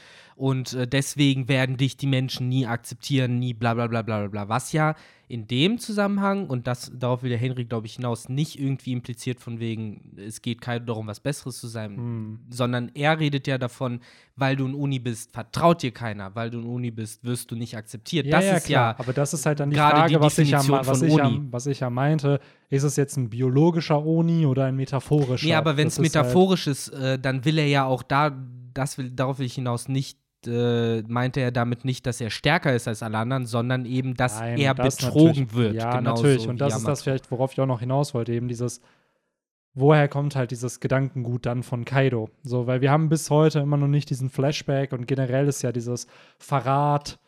S2: und äh, deswegen werden dich die Menschen nie akzeptieren, nie bla bla bla bla bla. Was ja in dem Zusammenhang, und das, darauf will der Henry, glaube ich, hinaus, nicht irgendwie impliziert von wegen, es geht Kaido darum, was Besseres zu sein,
S1: Hm.
S2: sondern er redet ja davon, weil du ein Uni bist, vertraut dir keiner, weil du ein Uni bist, wirst du nicht akzeptiert.
S1: Ja,
S2: das
S1: ja,
S2: ist
S1: klar.
S2: ja
S1: Aber das ist halt dann die Frage,
S2: die
S1: was, ich ja, was,
S2: von
S1: ich ja, was ich ja meinte. Ist es jetzt ein biologischer Oni oder ein metaphorischer?
S2: Nee, aber wenn es
S1: halt-
S2: metaphorisch ist, äh, dann will er ja auch da, das will, darauf will ich hinaus nicht, äh, meinte er damit nicht, dass er stärker ist als alle anderen, sondern eben, dass
S1: Nein,
S2: er
S1: das
S2: betrogen wird.
S1: Ja,
S2: genauso
S1: natürlich. Und das ist das vielleicht, worauf ich auch noch hinaus wollte. Eben dieses, woher kommt halt dieses Gedankengut dann von Kaido? So, weil wir haben bis heute immer noch nicht diesen Flashback und generell ist ja dieses Verrat,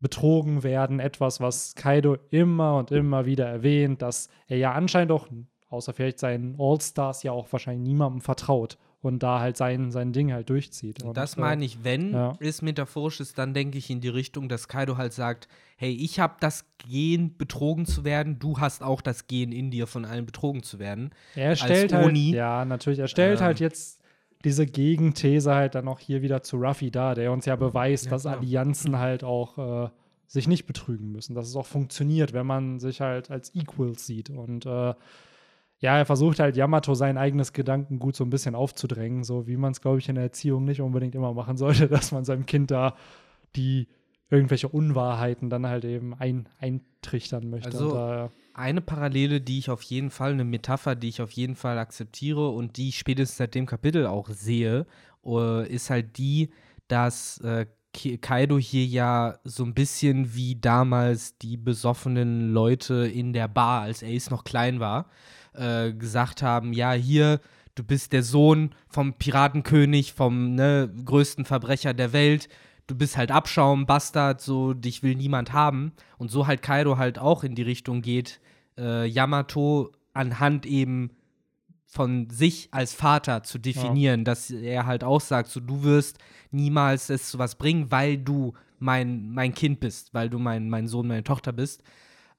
S1: betrogen werden, etwas, was Kaido immer und immer wieder erwähnt, dass er ja anscheinend auch, außer vielleicht seinen All-Stars, ja auch wahrscheinlich niemandem vertraut und da halt sein, sein Ding halt durchzieht.
S2: Und das
S1: äh,
S2: meine ich, wenn
S1: ja.
S2: es metaphorisch ist, dann denke ich in die Richtung, dass Kaido halt sagt, hey, ich habe das Gen, betrogen zu werden, du hast auch das Gen in dir, von allen betrogen zu werden.
S1: Er stellt halt, ja, natürlich, er stellt
S2: Ähm.
S1: halt jetzt diese Gegenthese halt dann auch hier wieder zu Ruffy da, der uns ja beweist,
S2: Ja,
S1: dass
S2: klar.
S1: Allianzen halt auch äh, sich nicht betrügen müssen, dass es auch funktioniert, wenn man sich halt als Equals sieht. Und äh, ja, er versucht halt Yamato sein eigenes Gedankengut so ein bisschen aufzudrängen, so wie man es, glaube ich, in der Erziehung nicht unbedingt immer machen sollte, *laughs* dass man seinem Kind da die irgendwelche Unwahrheiten dann halt eben ein, eintrichtern möchte.
S2: Also,
S1: da,
S2: Eine Parallele, die ich auf jeden Fall, eine Metapher, die ich auf jeden Fall akzeptiere und die ich spätestens seit dem Kapitel auch sehe, äh, ist halt die, dass äh, Kaido hier ja so ein bisschen wie damals die besoffenen Leute in der Bar, als Ace noch klein war, äh, gesagt haben, ja, hier, du bist der Sohn vom Piratenkönig, vom ne, größten Verbrecher der Welt, du bist halt Abschaum, Bastard, so, dich will niemand haben. Und so halt Kaido halt auch in die Richtung geht, äh, Yamato anhand eben von sich als Vater zu definieren, ja. dass er halt auch sagt, so du wirst niemals es zu was bringen, weil du mein, mein Kind bist, weil du mein, mein Sohn, meine Tochter bist.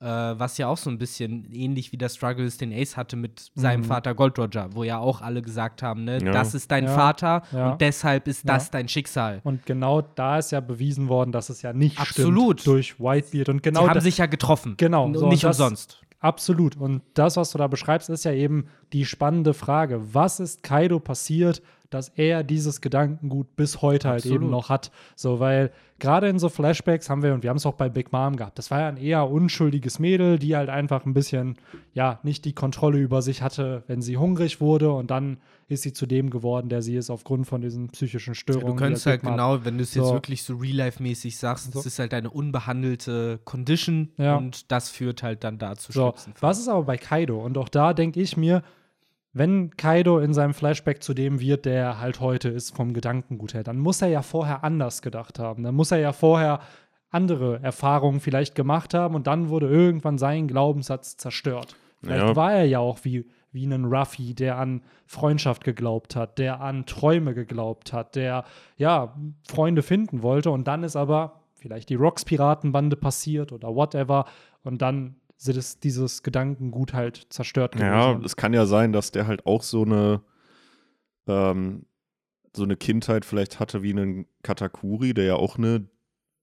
S2: Äh, was ja auch so ein bisschen ähnlich wie der Struggle ist, den Ace hatte mit seinem mhm. Vater Gold Roger, wo ja auch alle gesagt haben, ne, ja. das ist dein ja. Vater ja. und deshalb ist das dein Schicksal.
S1: Und genau da ist ja bewiesen worden, dass es ja nicht Absolut. stimmt durch Whitebeard und genau.
S2: Die haben sich ja getroffen.
S1: Genau.
S2: So, nicht umsonst.
S1: Absolut. Und das, was du da beschreibst, ist ja eben die spannende Frage. Was ist Kaido passiert, dass er dieses Gedankengut bis heute halt eben noch hat. So, weil gerade in so Flashbacks haben wir, und wir haben es auch bei Big Mom gehabt, das war ja ein eher unschuldiges Mädel, die halt einfach ein bisschen, ja, nicht die Kontrolle über sich hatte, wenn sie hungrig wurde und dann ist sie zu dem geworden, der sie ist aufgrund von diesen psychischen Störungen. Ja,
S2: du könntest halt genau, wenn du es so. jetzt wirklich so real-life-mäßig sagst, so. es ist halt eine unbehandelte Condition ja. und das führt halt dann dazu.
S1: So, was ist aber bei Kaido? Und auch da denke ich mir, wenn Kaido in seinem Flashback zu dem wird, der er halt heute ist vom Gedankengut her, dann muss er ja vorher anders gedacht haben. Dann muss er ja vorher andere Erfahrungen vielleicht gemacht haben und dann wurde irgendwann sein Glaubenssatz zerstört. Vielleicht ja. war er ja auch wie, wie ein Ruffy, der an Freundschaft geglaubt hat, der an Träume geglaubt hat, der ja Freunde finden wollte und dann ist aber vielleicht die Rocks-Piratenbande passiert oder whatever und dann das, dieses Gedankengut halt zerstört
S3: Ja, es kann ja sein, dass der halt auch so eine ähm, so eine Kindheit vielleicht hatte wie einen Katakuri, der ja auch eine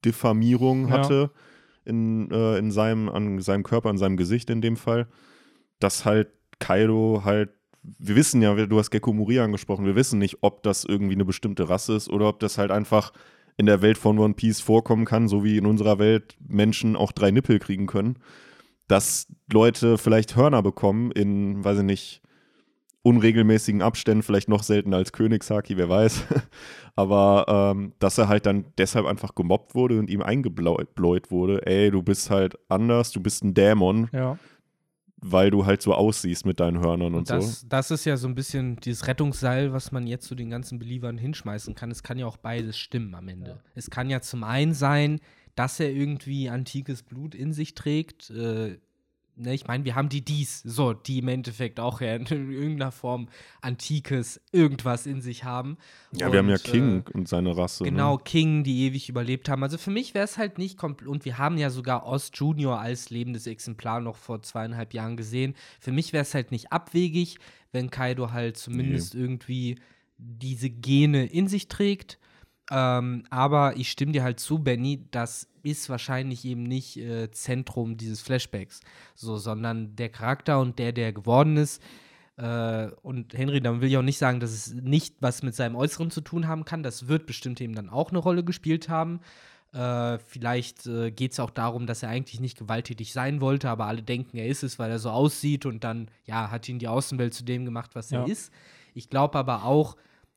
S3: Diffamierung hatte ja. in, äh, in seinem, an seinem Körper, an seinem Gesicht in dem Fall. Dass halt Kaido halt, wir wissen ja, du hast Gekko Muri angesprochen, wir wissen nicht, ob das irgendwie eine bestimmte Rasse ist oder ob das halt einfach in der Welt von One Piece vorkommen kann, so wie in unserer Welt Menschen auch drei Nippel kriegen können dass Leute vielleicht Hörner bekommen in, weiß ich nicht, unregelmäßigen Abständen, vielleicht noch seltener als Königshaki, wer weiß. *laughs* Aber ähm, dass er halt dann deshalb einfach gemobbt wurde und ihm eingebläut wurde, ey, du bist halt anders, du bist ein Dämon.
S1: Ja.
S3: Weil du halt so aussiehst mit deinen Hörnern und, und
S2: das,
S3: so.
S2: Das ist ja so ein bisschen dieses Rettungsseil, was man jetzt zu den ganzen Believern hinschmeißen kann. Es kann ja auch beides stimmen am Ende. Ja. Es kann ja zum einen sein, dass er irgendwie antikes Blut in sich trägt. Äh, ne, ich meine, wir haben die Dies, so, die im Endeffekt auch ja in *laughs* irgendeiner Form antikes irgendwas in sich haben.
S3: Ja, und, wir haben ja King äh, und seine Rasse.
S2: Ne? Genau, ne? King, die ewig überlebt haben. Also für mich wäre es halt nicht komplett, und wir haben ja sogar Ost Junior als lebendes Exemplar noch vor zweieinhalb Jahren gesehen. Für mich wäre es halt nicht abwegig, wenn Kaido halt zumindest nee. irgendwie diese Gene in sich trägt ähm, aber ich stimme dir halt zu, Benny, das ist wahrscheinlich eben nicht äh, Zentrum dieses Flashbacks, so, sondern der Charakter und der, der geworden ist. Äh, und Henry, dann will ich auch nicht sagen, dass es nicht was mit seinem Äußeren zu tun haben kann. Das wird bestimmt eben dann auch eine Rolle gespielt haben. Äh, vielleicht äh, geht es auch darum, dass er eigentlich nicht gewalttätig sein wollte, aber alle denken, er ist es, weil er so aussieht und dann, ja, hat ihn die Außenwelt zu dem gemacht, was ja. er ist. Ich glaube aber auch,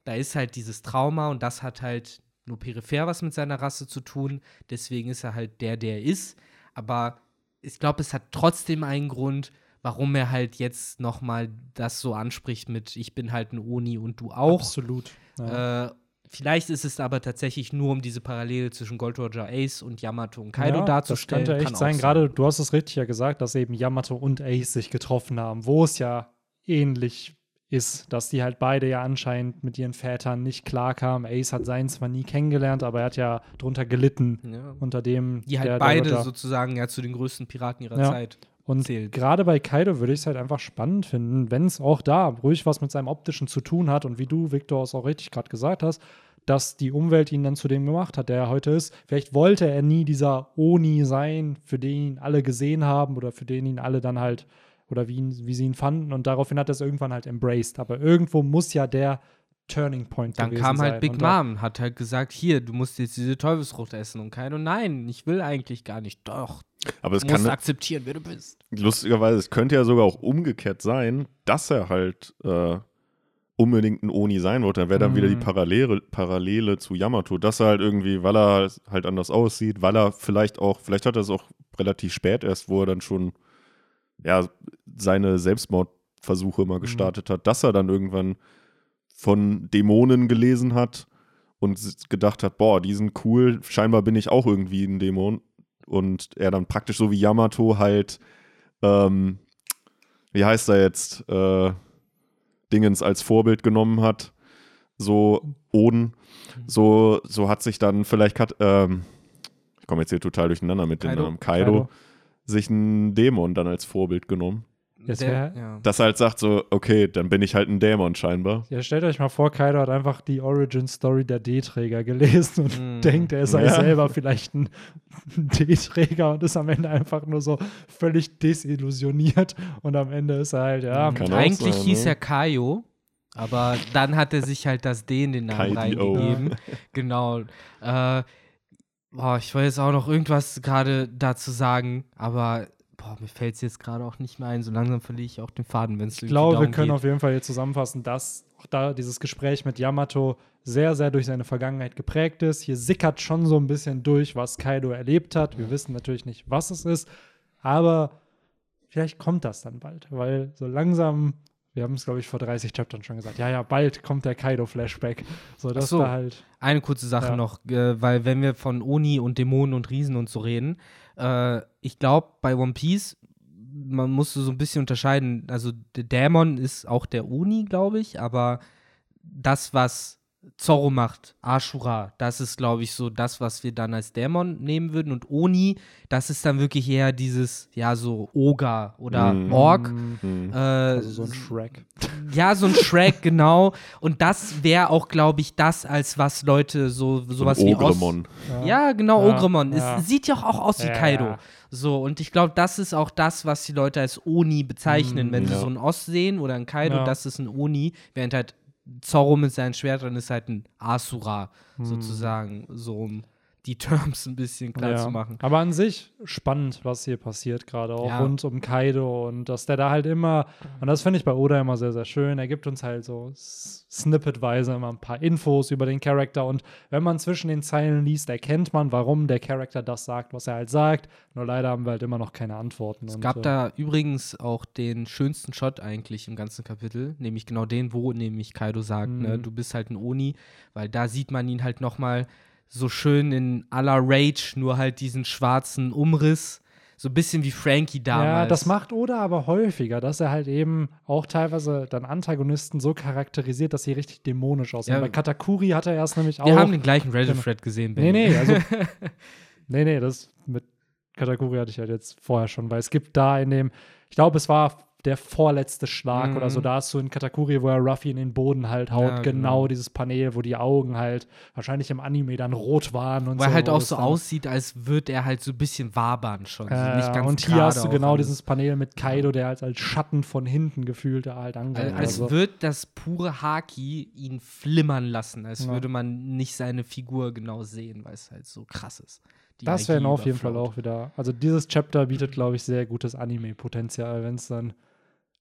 S2: da ist halt dieses Trauma und das hat halt nur peripher was mit seiner Rasse zu tun. Deswegen ist er halt der, der er ist. Aber ich glaube, es hat trotzdem einen Grund, warum er halt jetzt noch mal das so anspricht mit ich bin halt ein Oni und du auch.
S1: Absolut.
S2: Ja. Äh, vielleicht ist es aber tatsächlich nur, um diese Parallele zwischen Gold Roger Ace und Yamato und Kaido ja, darzustellen.
S1: Das könnte echt sein. Gerade du hast es richtig ja gesagt, dass eben Yamato und Ace sich getroffen haben, wo es ja ähnlich ist, dass die halt beide ja anscheinend mit ihren Vätern nicht klarkamen. Ace hat seinen zwar nie kennengelernt, aber er hat ja drunter gelitten, ja. unter dem.
S2: Die halt der, beide der sozusagen ja zu den größten Piraten ihrer ja. Zeit.
S1: Und gerade bei Kaido würde ich es halt einfach spannend finden, wenn es auch da ruhig was mit seinem Optischen zu tun hat und wie du, Victor, es auch richtig gerade gesagt hast, dass die Umwelt ihn dann zu dem gemacht hat, der er heute ist. Vielleicht wollte er nie dieser Oni sein, für den ihn alle gesehen haben oder für den ihn alle dann halt oder wie, ihn, wie sie ihn fanden und daraufhin hat er es irgendwann halt embraced. Aber irgendwo muss ja der Turning Point
S2: Dann kam halt sein. Big Mom, hat halt gesagt, hier, du musst jetzt diese Teufelsfrucht essen und kein und nein, ich will eigentlich gar nicht. Doch.
S3: Aber es
S2: du
S3: musst
S2: akzeptieren, wer du bist.
S3: Lustigerweise, es könnte ja sogar auch umgekehrt sein, dass er halt äh, unbedingt ein Oni sein wollte. Dann wäre dann mhm. wieder die Parallele, Parallele zu Yamato, dass er halt irgendwie, weil er halt anders aussieht, weil er vielleicht auch, vielleicht hat er es auch relativ spät erst, wo er dann schon ja, seine Selbstmordversuche mal mhm. gestartet mhm. hat, dass er dann irgendwann von Dämonen gelesen hat und gedacht hat, boah, die sind cool, scheinbar bin ich auch irgendwie ein Dämon. Und er dann praktisch so wie Yamato halt, ähm, wie heißt er jetzt, äh, Dingens als Vorbild genommen hat, so Oden, so, so hat sich dann vielleicht, hat, ähm, ich komme jetzt hier total durcheinander mit dem
S2: Kaido.
S3: Namen, Kaido,
S1: Kaido.
S3: Sich einen Dämon dann als Vorbild genommen.
S1: Jetzt
S2: Der- ja.
S3: Dass er halt sagt so, okay, dann bin ich halt ein Dämon scheinbar.
S1: Ja, stellt euch mal vor, Kaido hat einfach die Origin-Story der D-Träger gelesen und
S2: Mm.
S1: denkt, er sei
S3: Ja.
S1: selber vielleicht ein *laughs* D-Träger und ist am Ende einfach nur so völlig desillusioniert und am Ende ist er halt, ja,
S3: Kann auch
S2: Eigentlich
S3: sein,
S2: hieß
S3: ne?
S2: er Kaio, aber dann hat er sich halt das D in den Namen reingegeben. *laughs* Genau. Äh, boah, ich wollte jetzt auch noch irgendwas gerade dazu sagen, aber boah, mir fällt es jetzt gerade auch nicht mehr ein. So langsam verliere ich auch den Faden, wenn es
S1: Ich glaube, wir können auf jeden Fall hier zusammenfassen, dass auch da dieses Gespräch mit Yamato sehr, sehr durch seine Vergangenheit geprägt ist. Hier sickert schon so ein bisschen durch, was Kaido erlebt hat. Wir wissen natürlich nicht, was es ist, aber vielleicht kommt das dann bald, weil so langsam, wir haben es, glaube ich, vor 30 Chaptern schon gesagt, ja, ja, bald kommt der Kaido-Flashback. So,
S2: Ach so.
S1: da halt.
S2: Eine kurze Sache
S1: Ja.
S2: noch, äh, weil wenn wir von Oni und Dämonen und Riesen und so reden, äh, ich glaube, bei One Piece, man muss so ein bisschen unterscheiden. Also, der Dämon ist auch der Oni, glaube ich, aber das, was Zorro macht, Ashura, das ist, glaube ich, so das, was wir dann als Dämon nehmen würden. Und Oni, das ist dann wirklich eher dieses, ja, so Oger oder
S3: Mhm.
S2: Ork.
S3: Hm.
S2: Äh,
S1: Also so ein Shrek. *laughs*
S2: ja, so ein Shrek, genau. Und das wäre auch, glaube ich, das, als was Leute so sowas
S3: so ein
S2: wie Ost
S3: Ogremon.
S2: Ja, genau,
S1: Ja,
S2: Ogremon.
S1: ja.
S2: Es sieht ja auch, auch aus wie
S1: Ja,
S2: Kaido.
S1: ja.
S2: So, und ich glaube, das ist auch das, was die Leute als Oni bezeichnen.
S1: Mm,
S2: Wenn sie
S3: ja.
S2: so einen Ost sehen oder einen Kaido,
S1: Ja.
S2: das ist ein Oni, während halt Zorro mit seinen Schwertern ist halt ein Asura, sozusagen, so um die Terms ein bisschen klar zu machen.
S1: Aber an sich spannend, was hier passiert, gerade auch
S2: Ja.
S1: rund um Kaido und dass der da halt immer, und das finde ich bei Oda immer sehr, sehr schön, er gibt uns halt so snippetweise immer ein paar Infos über den Charakter und wenn man zwischen den Zeilen liest, erkennt man, warum der Charakter das sagt, was er halt sagt. Nur leider haben wir halt immer noch keine Antworten.
S2: Es
S1: und,
S2: gab
S1: äh,
S2: da übrigens auch den schönsten Shot eigentlich im ganzen Kapitel, nämlich genau den, wo nämlich Kaido sagt, ne,
S1: Mhm.
S2: du bist halt ein Oni, weil da sieht man ihn halt noch mal so schön in aller Rage, nur halt diesen schwarzen Umriss, so ein bisschen wie Frankie damals.
S1: Ja, das macht Oda aber häufiger, dass er halt eben auch teilweise dann Antagonisten so charakterisiert, dass sie richtig dämonisch aussehen.
S2: Ja.
S1: Bei Katakuri hat er erst nämlich auch.
S2: Wir haben den gleichen
S1: Genau.
S2: Reddit-Thread gesehen,
S1: Nee,
S2: Benny.
S1: nee, also. *laughs* nee, nee, das mit Katakuri hatte ich halt jetzt vorher schon, weil es gibt da in dem, ich glaube, es war der vorletzte Schlag
S2: Mhm.
S1: oder so, da hast du in Katakuri, wo er Ruffy in den Boden halt haut,
S2: Ja,
S1: genau.
S2: genau.
S1: dieses Panel, wo die Augen halt wahrscheinlich im Anime dann rot waren und
S2: Wo
S1: so.
S2: er halt auch so aussieht, als würde er halt so ein bisschen wabern schon. so
S1: Äh,
S2: ganz
S1: und hier hast du genau dieses Panel mit Kaido, der halt als Schatten von hinten gefühlt da halt angreift.
S2: Als
S1: Also,
S2: würde das pure Haki ihn flimmern lassen, als
S1: Ja.
S2: würde man nicht seine Figur genau sehen, weil es halt so krass ist.
S1: Das wäre auf jeden Fall auch wieder. Also dieses Chapter bietet, glaube ich, sehr gutes Anime-Potenzial, wenn es dann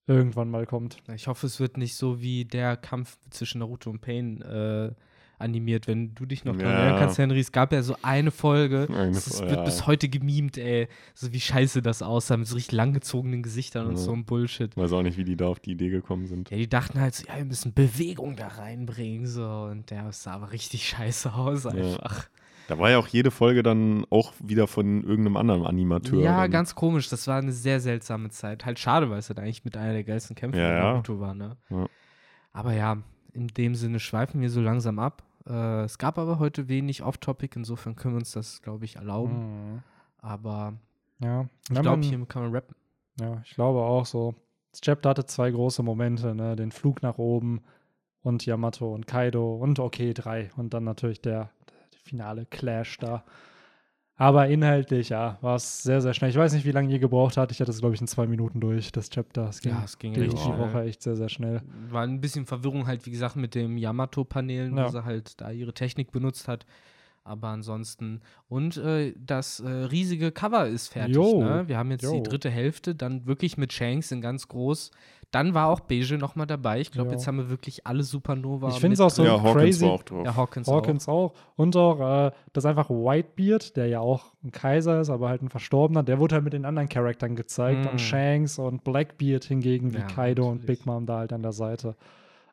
S1: irgendwann mal kommt.
S2: Ich hoffe, es wird nicht so wie der Kampf zwischen Naruto und Pain äh, animiert. Wenn du dich noch daran
S3: Ja.
S2: erinnern kannst, Henry, es gab ja so eine Folge,
S3: Eine
S2: das
S3: Fol-
S2: wird
S3: ja.
S2: bis heute gemimt, ey. So wie scheiße das aussah, mit so richtig langgezogenen Gesichtern und
S3: Ja.
S2: so ein Bullshit.
S3: Weiß auch nicht, wie die da auf die Idee gekommen sind.
S2: Ja, die dachten halt so, ja, wir müssen Bewegung da reinbringen, so. Und der sah aber richtig scheiße aus einfach.
S3: Da war ja auch jede Folge dann auch wieder von irgendeinem anderen Animateur.
S2: Ja,
S3: dann.
S2: ganz komisch. Das war eine sehr seltsame Zeit. Halt schade, weil es halt eigentlich mit einer der geilsten Kämpfe
S3: Ja,
S2: in
S3: ja.
S2: Naruto war, ne?
S3: Ja.
S2: Aber ja, in dem Sinne schweifen wir so langsam ab. Äh, es gab aber heute wenig Off-Topic, insofern können wir uns das, glaube ich, erlauben.
S1: Mhm.
S2: Aber
S1: Ja,
S2: ich glaube, hier kann man rappen.
S1: Ja, ich glaube auch so. Das Chapter hatte zwei große Momente, ne? Den Flug nach oben und Yamato und Kaido und okay, drei. Und dann natürlich der finale Clash da. Aber inhaltlich, ja, war es sehr, sehr schnell. Ich weiß nicht, wie lange ihr gebraucht habt. Ich hatte es, glaube ich, in zwei Minuten durch, das Chapter. Es ging,
S2: Ja, es ging richtig
S1: die. Woche echt sehr, sehr schnell.
S2: War ein bisschen Verwirrung halt, wie gesagt, mit dem Yamato-Panelen,
S1: Ja.
S2: wo sie halt da ihre Technik benutzt hat. Aber ansonsten. Und äh, das äh, riesige Cover ist fertig. Ne? Wir haben jetzt
S1: Jo.
S2: die dritte Hälfte, dann wirklich mit Shanks in ganz groß. Dann war auch Beige nochmal dabei. Ich glaube,
S1: Jo.
S2: jetzt haben wir wirklich alle Supernova.
S1: Ich finde es auch so
S3: ja, Hawkins
S1: crazy.
S3: war auch drauf.
S2: Ja, Hawkins,
S1: Hawkins auch. Und auch, äh, das einfach Whitebeard, der ja auch ein Kaiser ist, aber halt ein Verstorbener, der wurde halt mit den anderen Charaktern gezeigt.
S2: Mm.
S1: Und Shanks und Blackbeard hingegen, wie
S2: Ja,
S1: Kaido und
S2: natürlich.
S1: Big Mom da halt an der Seite.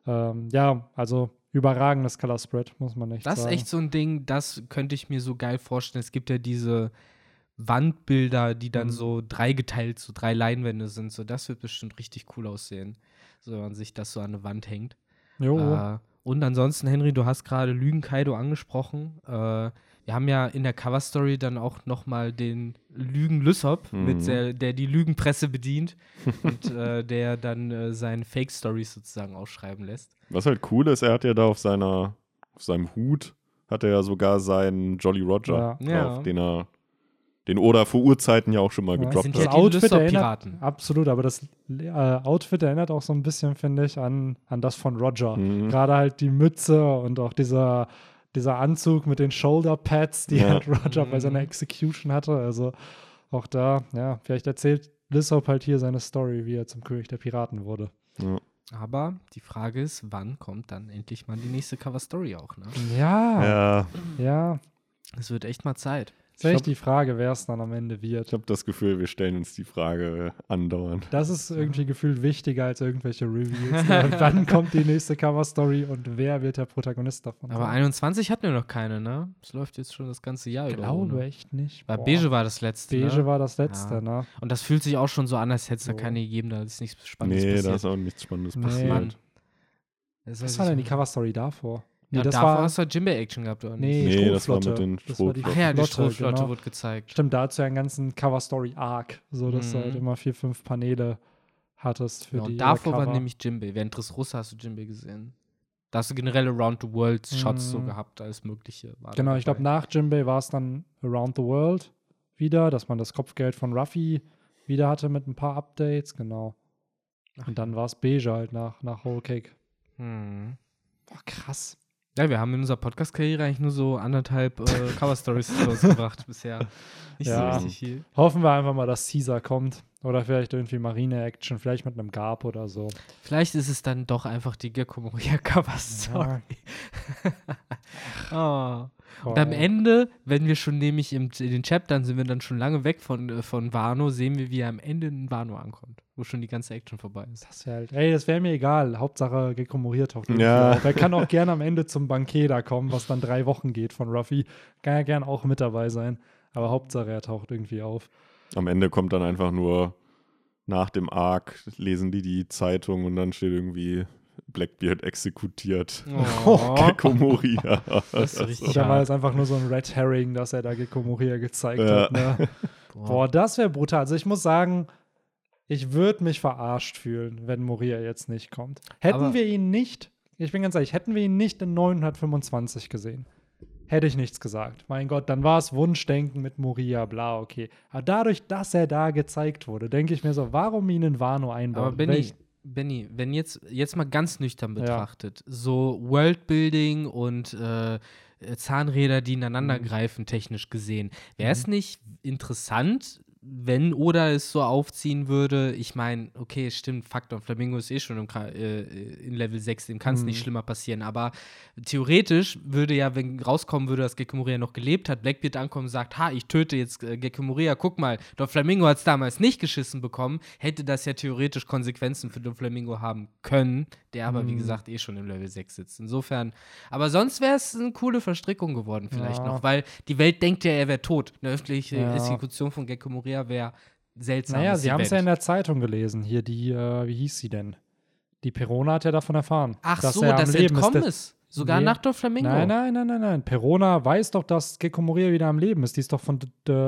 S1: Ähm, ja, also überragendes Color Spread, muss man nicht
S2: Das ist
S1: sagen.
S2: echt so ein Ding, das könnte ich mir so geil vorstellen. Es gibt ja diese Wandbilder, die dann
S1: Mhm.
S2: so dreigeteilt, so drei Leinwände sind. So, das wird bestimmt richtig cool aussehen. so wenn man sich das so an eine Wand hängt.
S1: Jo.
S2: Äh, und ansonsten, Henry, du hast gerade Lügen Kaido angesprochen. Äh, wir haben ja in der Cover-Story dann auch noch mal den Lügen Lysop,
S3: Mhm.
S2: mit der, der die Lügenpresse bedient *laughs* und äh, der dann äh, seine Fake-Stories sozusagen ausschreiben lässt.
S3: Was halt cool ist, er hat ja da auf seiner, auf seinem Hut, hat er ja sogar seinen Jolly Roger
S1: Ja.
S3: drauf,
S2: Ja.
S3: den er, den Oda vor Urzeiten ja auch schon mal
S1: Ja,
S3: gedroppt
S2: sind
S1: das
S3: hat.
S2: die
S1: Outfit erinnert, absolut, aber das äh, Outfit erinnert auch so ein bisschen, finde ich, an, an das von Roger.
S3: Mhm.
S1: Gerade halt die Mütze und auch dieser, dieser Anzug mit den Shoulder Pads, die
S3: Ja.
S1: halt Roger bei
S2: Mhm.
S1: seiner Execution hatte. Also auch da, ja, vielleicht erzählt Lissop halt hier seine Story, wie er zum König der Piraten wurde.
S3: Ja.
S2: Aber die Frage ist, wann kommt dann endlich mal die nächste Cover-Story auch, ne?
S1: Ja, ja.
S3: Ja,
S2: Es wird echt mal Zeit.
S1: Ist echt
S3: glaub-
S1: die Frage, wer es dann am Ende
S3: ich
S1: wird.
S3: habe das Gefühl, wir stellen uns die Frage andauernd.
S1: Das ist irgendwie gefühlt wichtiger als irgendwelche Reviews. ne? Wann kommt die nächste Cover-Story und wer wird der Protagonist davon?
S2: Aber
S1: sein?
S2: 21 hatten wir noch keine, ne? Es läuft jetzt schon das ganze Jahr über.
S1: glaube echt nicht.
S2: Weil
S1: Boah.
S2: Beige war das letzte.
S1: Beige
S2: ne?
S1: war das letzte,
S2: Ja.
S1: ne?
S2: Und das fühlt sich auch schon so an, als hätte es da keine gegeben, da ist nichts Spannendes
S3: Nee, da
S2: passiert.
S3: ist auch nichts Spannendes
S1: Nee.
S3: passiert.
S2: Mann. Das
S1: Was war
S2: ich
S1: denn die. Cover-Story davor? Nee,
S2: Ja,
S1: das
S2: davor
S1: war.
S2: hast du halt Jimbe-Action gehabt, oder
S1: Nee,
S2: nicht?
S3: Nee, das war
S1: Strohflotte.
S3: mit den
S1: die
S2: Ach ja, die
S1: Flotte,
S2: Strohflotte
S1: genau.
S2: wurde gezeigt.
S1: Stimmt, dazu ja einen ganzen Cover-Story-Arc, so dass du
S2: Mhm.
S1: halt immer vier, fünf Paneele hattest für
S2: Genau,
S1: die
S2: und davor
S1: äh,
S2: war
S1: Cover.
S2: nämlich Jimbe. Während Dressrosa hast du Jimbe gesehen. Da hast du generell Around-the-World-Shots so
S1: Mhm.
S2: gehabt, alles Mögliche. War da
S1: Genau, ich glaube, nach Jimbei war es dann Around the World wieder, dass man das Kopfgeld von Ruffy wieder hatte mit ein paar Updates, genau.
S2: Ach
S1: Und dann war es Beige halt nach, nach Whole Cake.
S2: Hm.
S1: Boah, krass.
S2: Ja, wir haben in unserer Podcast-Karriere eigentlich nur so anderthalb äh, *laughs* Cover-Stories rausgebracht bisher. Nicht
S1: Ja.
S2: so richtig viel.
S1: Hoffen wir einfach mal, dass Caesar kommt. Oder vielleicht irgendwie Marine-Action, vielleicht mit einem Garp oder so.
S2: Vielleicht ist es dann doch einfach die Gekko Moria Cover-Story. *laughs* oh. Und am. Ende, wenn wir schon nämlich im, in den Chaptern sind wir dann schon lange weg von, äh, von Wano, sehen wir, wie er am Ende in Wano ankommt, wo schon die ganze Action vorbei ist.
S1: Das wär halt, ey, das wäre mir egal. Hauptsache Gekko taucht irgendwie
S3: Ja.
S1: auf. Er kann auch gerne am Ende zum Banket da kommen, was dann drei Wochen geht von Ruffy. Kann ja gern auch mit dabei sein. Aber Hauptsache er taucht irgendwie auf.
S3: Am Ende kommt dann einfach nur nach dem Arc, lesen die die Zeitung und dann steht irgendwie Blackbeard exekutiert.
S2: Oh. *laughs*
S3: Gekko Moria.
S2: Das ist richtig
S1: Oder war es einfach nur so ein Red Herring, dass er da Gekko Moria gezeigt
S3: Ja.
S1: hat. Ne? *laughs* Boah, das wäre brutal. Also ich muss sagen, ich würde mich verarscht fühlen, wenn Moria jetzt nicht kommt. Hätten
S2: Aber-
S1: wir ihn nicht, ich bin ganz ehrlich, hätten wir ihn nicht in 925 gesehen, hätte ich nichts gesagt. Mein Gott, dann war es Wunschdenken mit Moria, bla, okay. Aber dadurch, dass er da gezeigt wurde, denke ich mir so, warum ihn in Wano einbauen?
S2: Aber Benny,
S1: Welch-
S2: Benny, wenn jetzt, jetzt mal ganz nüchtern betrachtet, so Worldbuilding und äh, Zahnräder, die ineinander
S1: Mhm.
S2: greifen, technisch gesehen, wäre es nicht interessant, wenn Oda es so aufziehen würde? Ich meine, okay, stimmt, Faktor Flamingo ist eh schon im, äh, in Level 6, dem kann es
S1: Mhm.
S2: nicht schlimmer passieren, aber theoretisch würde ja, wenn rauskommen würde, dass Gekko Moria noch gelebt hat, Blackbeard ankommen und sagt, ha, ich töte jetzt äh, Gekko Moria, guck mal, Flamingo hat es damals nicht geschissen bekommen, hätte das ja theoretisch Konsequenzen für Flamingo haben können, der aber, wie
S1: Mhm.
S2: gesagt, eh schon im Level 6 sitzt. Insofern, aber sonst wäre es eine coole Verstrickung geworden vielleicht
S1: Ja.
S2: noch, weil die Welt denkt ja, er wäre tot. Eine öffentliche
S1: Ja.
S2: Exekution von Gekko Wäre seltsam.
S1: Naja, sie haben es ja in der Zeitung gelesen. Hier die, äh, wie hieß sie denn? Die Perona hat ja davon erfahren.
S2: Ach
S1: dass
S2: so,
S1: er
S2: dass er entkommen
S1: Der-
S2: ist. Sogar
S1: Nee.
S2: nach Doflamingo.
S1: Nein, nein, nein, nein, nein. Perona weiß doch, dass Gekko Moria wieder am Leben ist. Die ist doch von,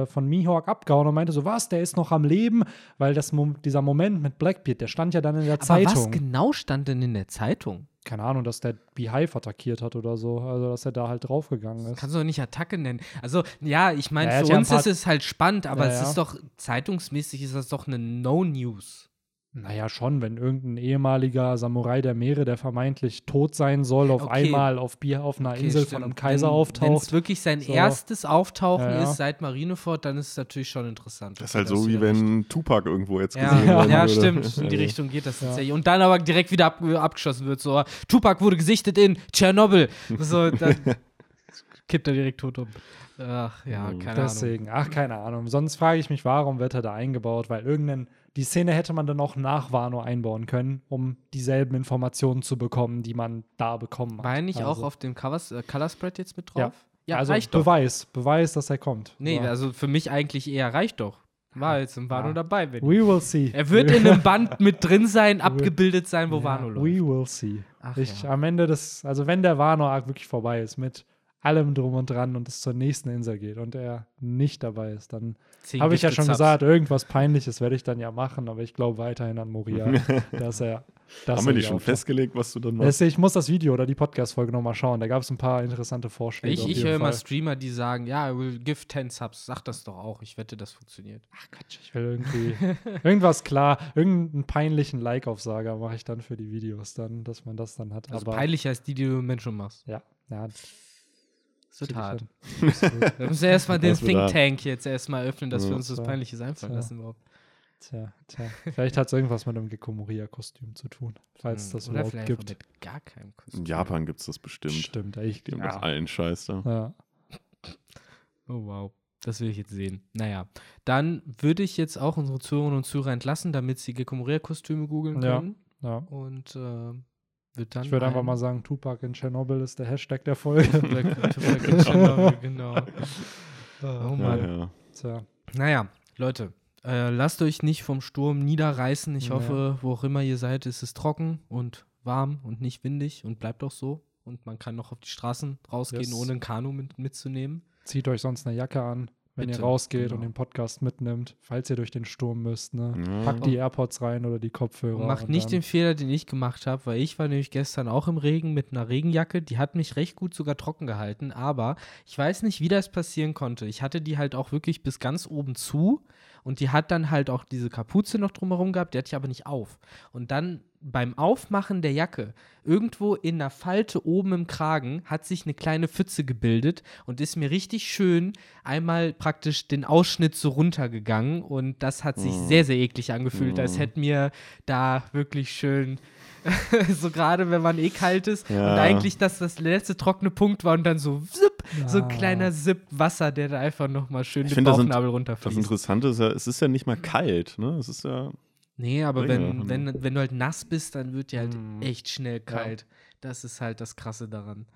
S1: von Mihawk abgehauen und meinte so, was, der ist noch am Leben? Weil das, dieser Moment mit Blackbeard, der stand ja dann in der
S2: Aber
S1: Zeitung.
S2: was genau stand denn in der Zeitung?
S1: Keine Ahnung, dass der Beehive attackiert hat oder so. Also, dass er da halt draufgegangen ist.
S2: Kannst du doch nicht Attacke nennen. Also, ja, ich meine,
S1: Ja,
S2: für uns ist es halt spannend, aber
S1: Ja,
S2: es ist doch, zeitungsmäßig ist das doch eine No-News.
S1: Naja, schon, wenn irgendein ehemaliger Samurai der Meere, der vermeintlich tot sein soll, auf
S2: Okay.
S1: einmal auf, Bier, auf einer
S2: Okay,
S1: Insel
S2: stimmt.
S1: von einem Kaiser
S2: Wenn es
S1: auftaucht.
S2: wirklich sein
S1: So.
S2: erstes Auftauchen
S1: Ja, ja.
S2: ist seit Marineford, dann ist es natürlich schon interessant.
S3: Das ist halt so, wie
S2: ja
S3: wenn Tupac irgendwo jetzt
S2: Ja,
S3: gesehen *laughs*
S2: ja,
S3: werden würde.
S2: stimmt. *laughs* In die Richtung geht das
S1: Ja.
S2: tatsächlich. Und dann aber direkt wieder ab, abgeschossen wird. So, Tupac wurde gesichtet in Tschernobyl. So, dann *laughs* kippt er direkt tot um. Ach ja,
S3: Mhm.
S2: keine Ahnung.
S1: Deswegen, ach, keine Ahnung. Sonst frage ich mich, warum wird er da eingebaut? Weil irgendein, die Szene hätte man dann auch nach Wano einbauen können, um dieselben Informationen zu bekommen, die man da bekommen hat.
S2: War er nicht auch
S1: Also-
S2: auf dem Covers, äh, Color Spread jetzt mit
S1: Ja.
S2: drauf? Ja,
S1: also
S2: reicht doch.
S1: Beweis, Beweis, dass er kommt.
S2: Nee,
S1: Ja.
S2: also für mich eigentlich eher reicht doch. War jetzt im Wano
S1: Ja.
S2: dabei. Wenn
S1: We will see.
S2: er wird in einem Band *laughs* mit drin sein, abgebildet sein, wo Wano läuft.
S1: We will see.
S2: Ach
S1: ich,
S2: ja.
S1: Am Ende des, also wenn der Wano-Arc wirklich vorbei ist, mit allem drum und dran und es zur nächsten Insel geht und er nicht dabei ist, dann habe ich ja schon
S2: Subs.
S1: gesagt, irgendwas Peinliches werde ich dann ja machen, aber ich glaube weiterhin an Moria, *laughs* dass er dass
S3: Haben wir die
S1: die
S3: schon festgelegt, was du dann machst?
S1: Ich muss das Video oder die Podcast-Folge nochmal schauen. Da gab es ein paar interessante Vorschläge.
S2: Ich, ich höre immer. Streamer, die sagen, ja, I will give 10 Subs. Sag das doch auch. Ich wette, das funktioniert.
S1: Ach Quatsch, ich will irgendwie irgendwas klar, irgendeinen peinlichen Like-Aufsager mache ich dann für die Videos dann, dass man das dann hat.
S2: Also
S1: aber
S2: peinlicher als die, die du im Moment schon machst.
S1: ja, ja,
S2: Das
S1: krieg ich
S2: hart. Wir müssen erstmal den
S3: Das
S2: Think. Tank jetzt erstmal öffnen, dass
S3: Ja.
S2: wir uns. Peinliches einfallen
S1: Tja.
S2: lassen überhaupt.
S1: Tja, tja. Vielleicht hat es irgendwas mit einem Gecko Moria-Kostüm zu tun, falls
S2: Hm,
S1: das
S2: Oder
S1: überhaupt gibt.
S2: mit gar keinem Kostüm.
S3: In Japan gibt es das bestimmt.
S1: Stimmt, ich,
S3: haben
S1: ja.
S3: allen Scheiß da.
S1: Ja.
S2: Oh wow, das will ich jetzt sehen. Naja, dann würde ich jetzt auch unsere Zuhörerinnen und Zuhörer entlassen, damit sie Gecko Moria-Kostüme googeln
S1: Ja.
S2: können.
S1: ja.
S2: Und äh, wird dann.
S1: Ich würde einfach
S2: ein-
S1: mal sagen, Tupac in Tschernobyl ist der Hashtag der Folge. *laughs*
S2: Tupac- Tupac in Tschernobyl, genau. *laughs* Oh
S3: Ja,
S2: Mann.
S3: ja.
S1: Tja,
S2: Naja, Leute, äh, lasst euch nicht vom Sturm niederreißen. Ich
S1: Ja.
S2: hoffe, wo auch immer ihr seid, ist es trocken und warm und nicht windig und bleibt auch so. Und man kann noch auf die Straßen rausgehen,
S1: Yes.
S2: ohne ein Kanu mit, mitzunehmen.
S1: zieht euch sonst eine Jacke an, wenn
S2: Bitte,
S1: ihr rausgeht
S2: genau.
S1: und den Podcast mitnimmt, falls ihr durch den Sturm müsst. Ne?
S3: Ja.
S1: Packt die AirPods rein oder die Kopfhörer.
S2: Und macht
S1: und
S2: nicht den Fehler, den ich gemacht habe, weil ich war nämlich gestern auch im Regen mit einer Regenjacke. Die hat mich recht gut sogar trocken gehalten, aber ich weiß nicht, wie das passieren konnte. Ich hatte die halt auch wirklich bis ganz oben zu und die hat dann halt auch diese Kapuze noch drumherum gehabt, die hatte ich aber nicht auf. Und dann beim Aufmachen der Jacke, irgendwo in einer Falte oben im Kragen, hat sich eine kleine Pfütze gebildet und ist mir richtig schön einmal praktisch den Ausschnitt so runtergegangen. Und das hat sich sehr, sehr eklig angefühlt, als hätte mir da wirklich schön *laughs* so gerade wenn man eh kalt ist
S3: Ja.
S2: und eigentlich das das letzte trockene Punkt war und dann so zipp, so ein
S1: Ah.
S2: kleiner Sipp Wasser, der da einfach nochmal schön
S3: Ich
S2: den
S3: finde, das,
S2: Bauchnabel
S3: das
S2: runterfließt.
S3: Interessante ist ja, es ist ja nicht mal kalt, ne? Es ist ja.
S2: Nee, aber wenn, wenn, wenn du halt nass bist, dann wird dir halt
S1: Mhm.
S2: echt schnell kalt. Das ist halt das Krasse daran.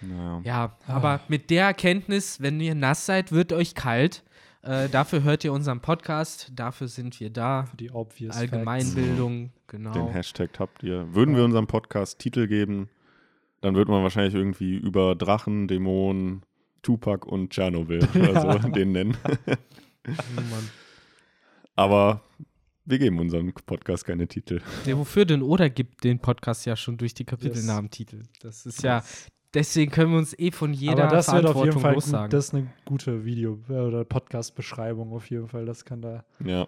S3: Naja.
S2: Ja,
S1: Ah.
S2: aber mit der Erkenntnis, wenn ihr nass seid, wird euch kalt. Äh, dafür hört ihr unseren Podcast, dafür sind wir da.
S1: Für die obvious Facts.
S2: Allgemeinbildung, genau.
S3: Den Hashtag habt ihr. Würden wir unserem Podcast Titel geben, dann würde man wahrscheinlich irgendwie über Drachen, Dämonen, Tupac und Tschernobyl *laughs* oder so den nennen. *laughs*
S2: Oh Mann.
S3: Aber wir geben unserem Podcast keine Titel.
S2: Der wofür denn oder gibt den Podcast ja schon durch die Kapitelnamentitel. Das ist ja, deswegen können wir uns eh von jeder
S1: Aber das wird auf jeden
S2: Verantwortung
S1: Fall gut, das ist eine gute Video- oder Podcast-Beschreibung auf jeden Fall. Das kann da,
S3: Ja,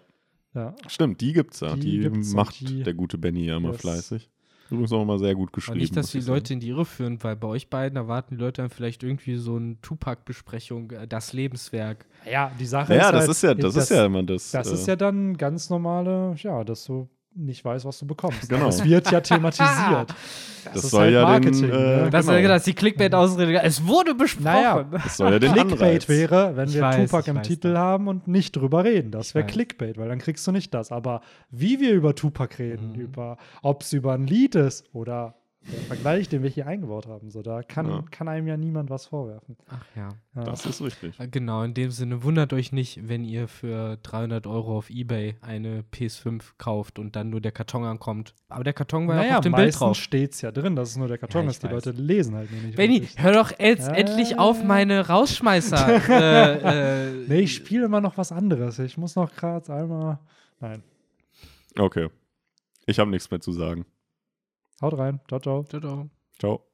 S1: ja.
S3: stimmt, die gibt's ja.
S1: Die
S3: Die,
S1: gibt's
S3: macht
S1: die-
S3: der gute Benny ja immer fleißig. Übrigens auch immer sehr gut
S2: Aber
S3: geschrieben.
S2: nicht, dass die
S3: ich sagen.
S2: Leute in die Irre führen, weil bei euch beiden erwarten die Leute dann vielleicht irgendwie so eine Tupac-Besprechung, äh, das Lebenswerk.
S1: Ja, die Sache
S3: Ja,
S1: ist
S3: das
S1: halt,
S3: ist ja, das, ist ja immer das.
S1: Das
S3: äh,
S1: ist ja dann ganz normale, ja, dass du nicht weißt, was du bekommst.
S3: Genau.
S1: Es wird ja thematisiert. *laughs*
S3: Das
S1: ist
S3: soll
S1: halt
S3: ja
S1: Marketing,
S3: den, äh,
S1: ne?
S2: Das
S3: genau.
S2: ist das die Clickbait-Ausrede. Es wurde besprochen.
S1: Naja,
S3: das soll ja den
S1: Clickbait
S3: Anreiz.
S1: wäre, wenn
S2: Ich
S1: wir
S2: weiß,
S1: Tupac im
S2: weiß
S1: Titel
S2: das.
S1: haben und nicht drüber reden. Das wäre
S2: weiß.
S1: Clickbait, weil dann kriegst du nicht das. Aber wie wir über Tupac reden,
S2: Mhm.
S1: über ob es über ein Lied ist oder der Vergleich, den wir hier eingebaut haben, so da kann,
S3: Ja.
S1: kann einem ja niemand was vorwerfen.
S2: Ach ja.
S1: Ja.
S3: Das ist richtig.
S2: Äh, Genau, in dem Sinne wundert euch nicht, wenn ihr für 300 Euro auf Ebay eine PS5 kauft und dann nur der Karton ankommt. Aber der Karton war
S1: naja,
S2: auf dem Bild drauf.
S1: steht es ja drin, dass es nur der Karton
S2: Ja,
S1: ist. Die
S2: weiß.
S1: Leute lesen halt nur nicht.
S2: Benny,
S1: wirklich.
S2: hör doch jetzt
S1: Äh.
S2: endlich auf meine Rausschmeißer. *laughs* äh, äh,
S1: Nee, ich spiele immer noch was anderes. Ich muss noch gerade einmal. Nein.
S3: Okay. Ich habe nichts mehr zu sagen.
S1: Haut rein. Ciao, ciao.
S2: Ciao, ciao.
S3: Ciao.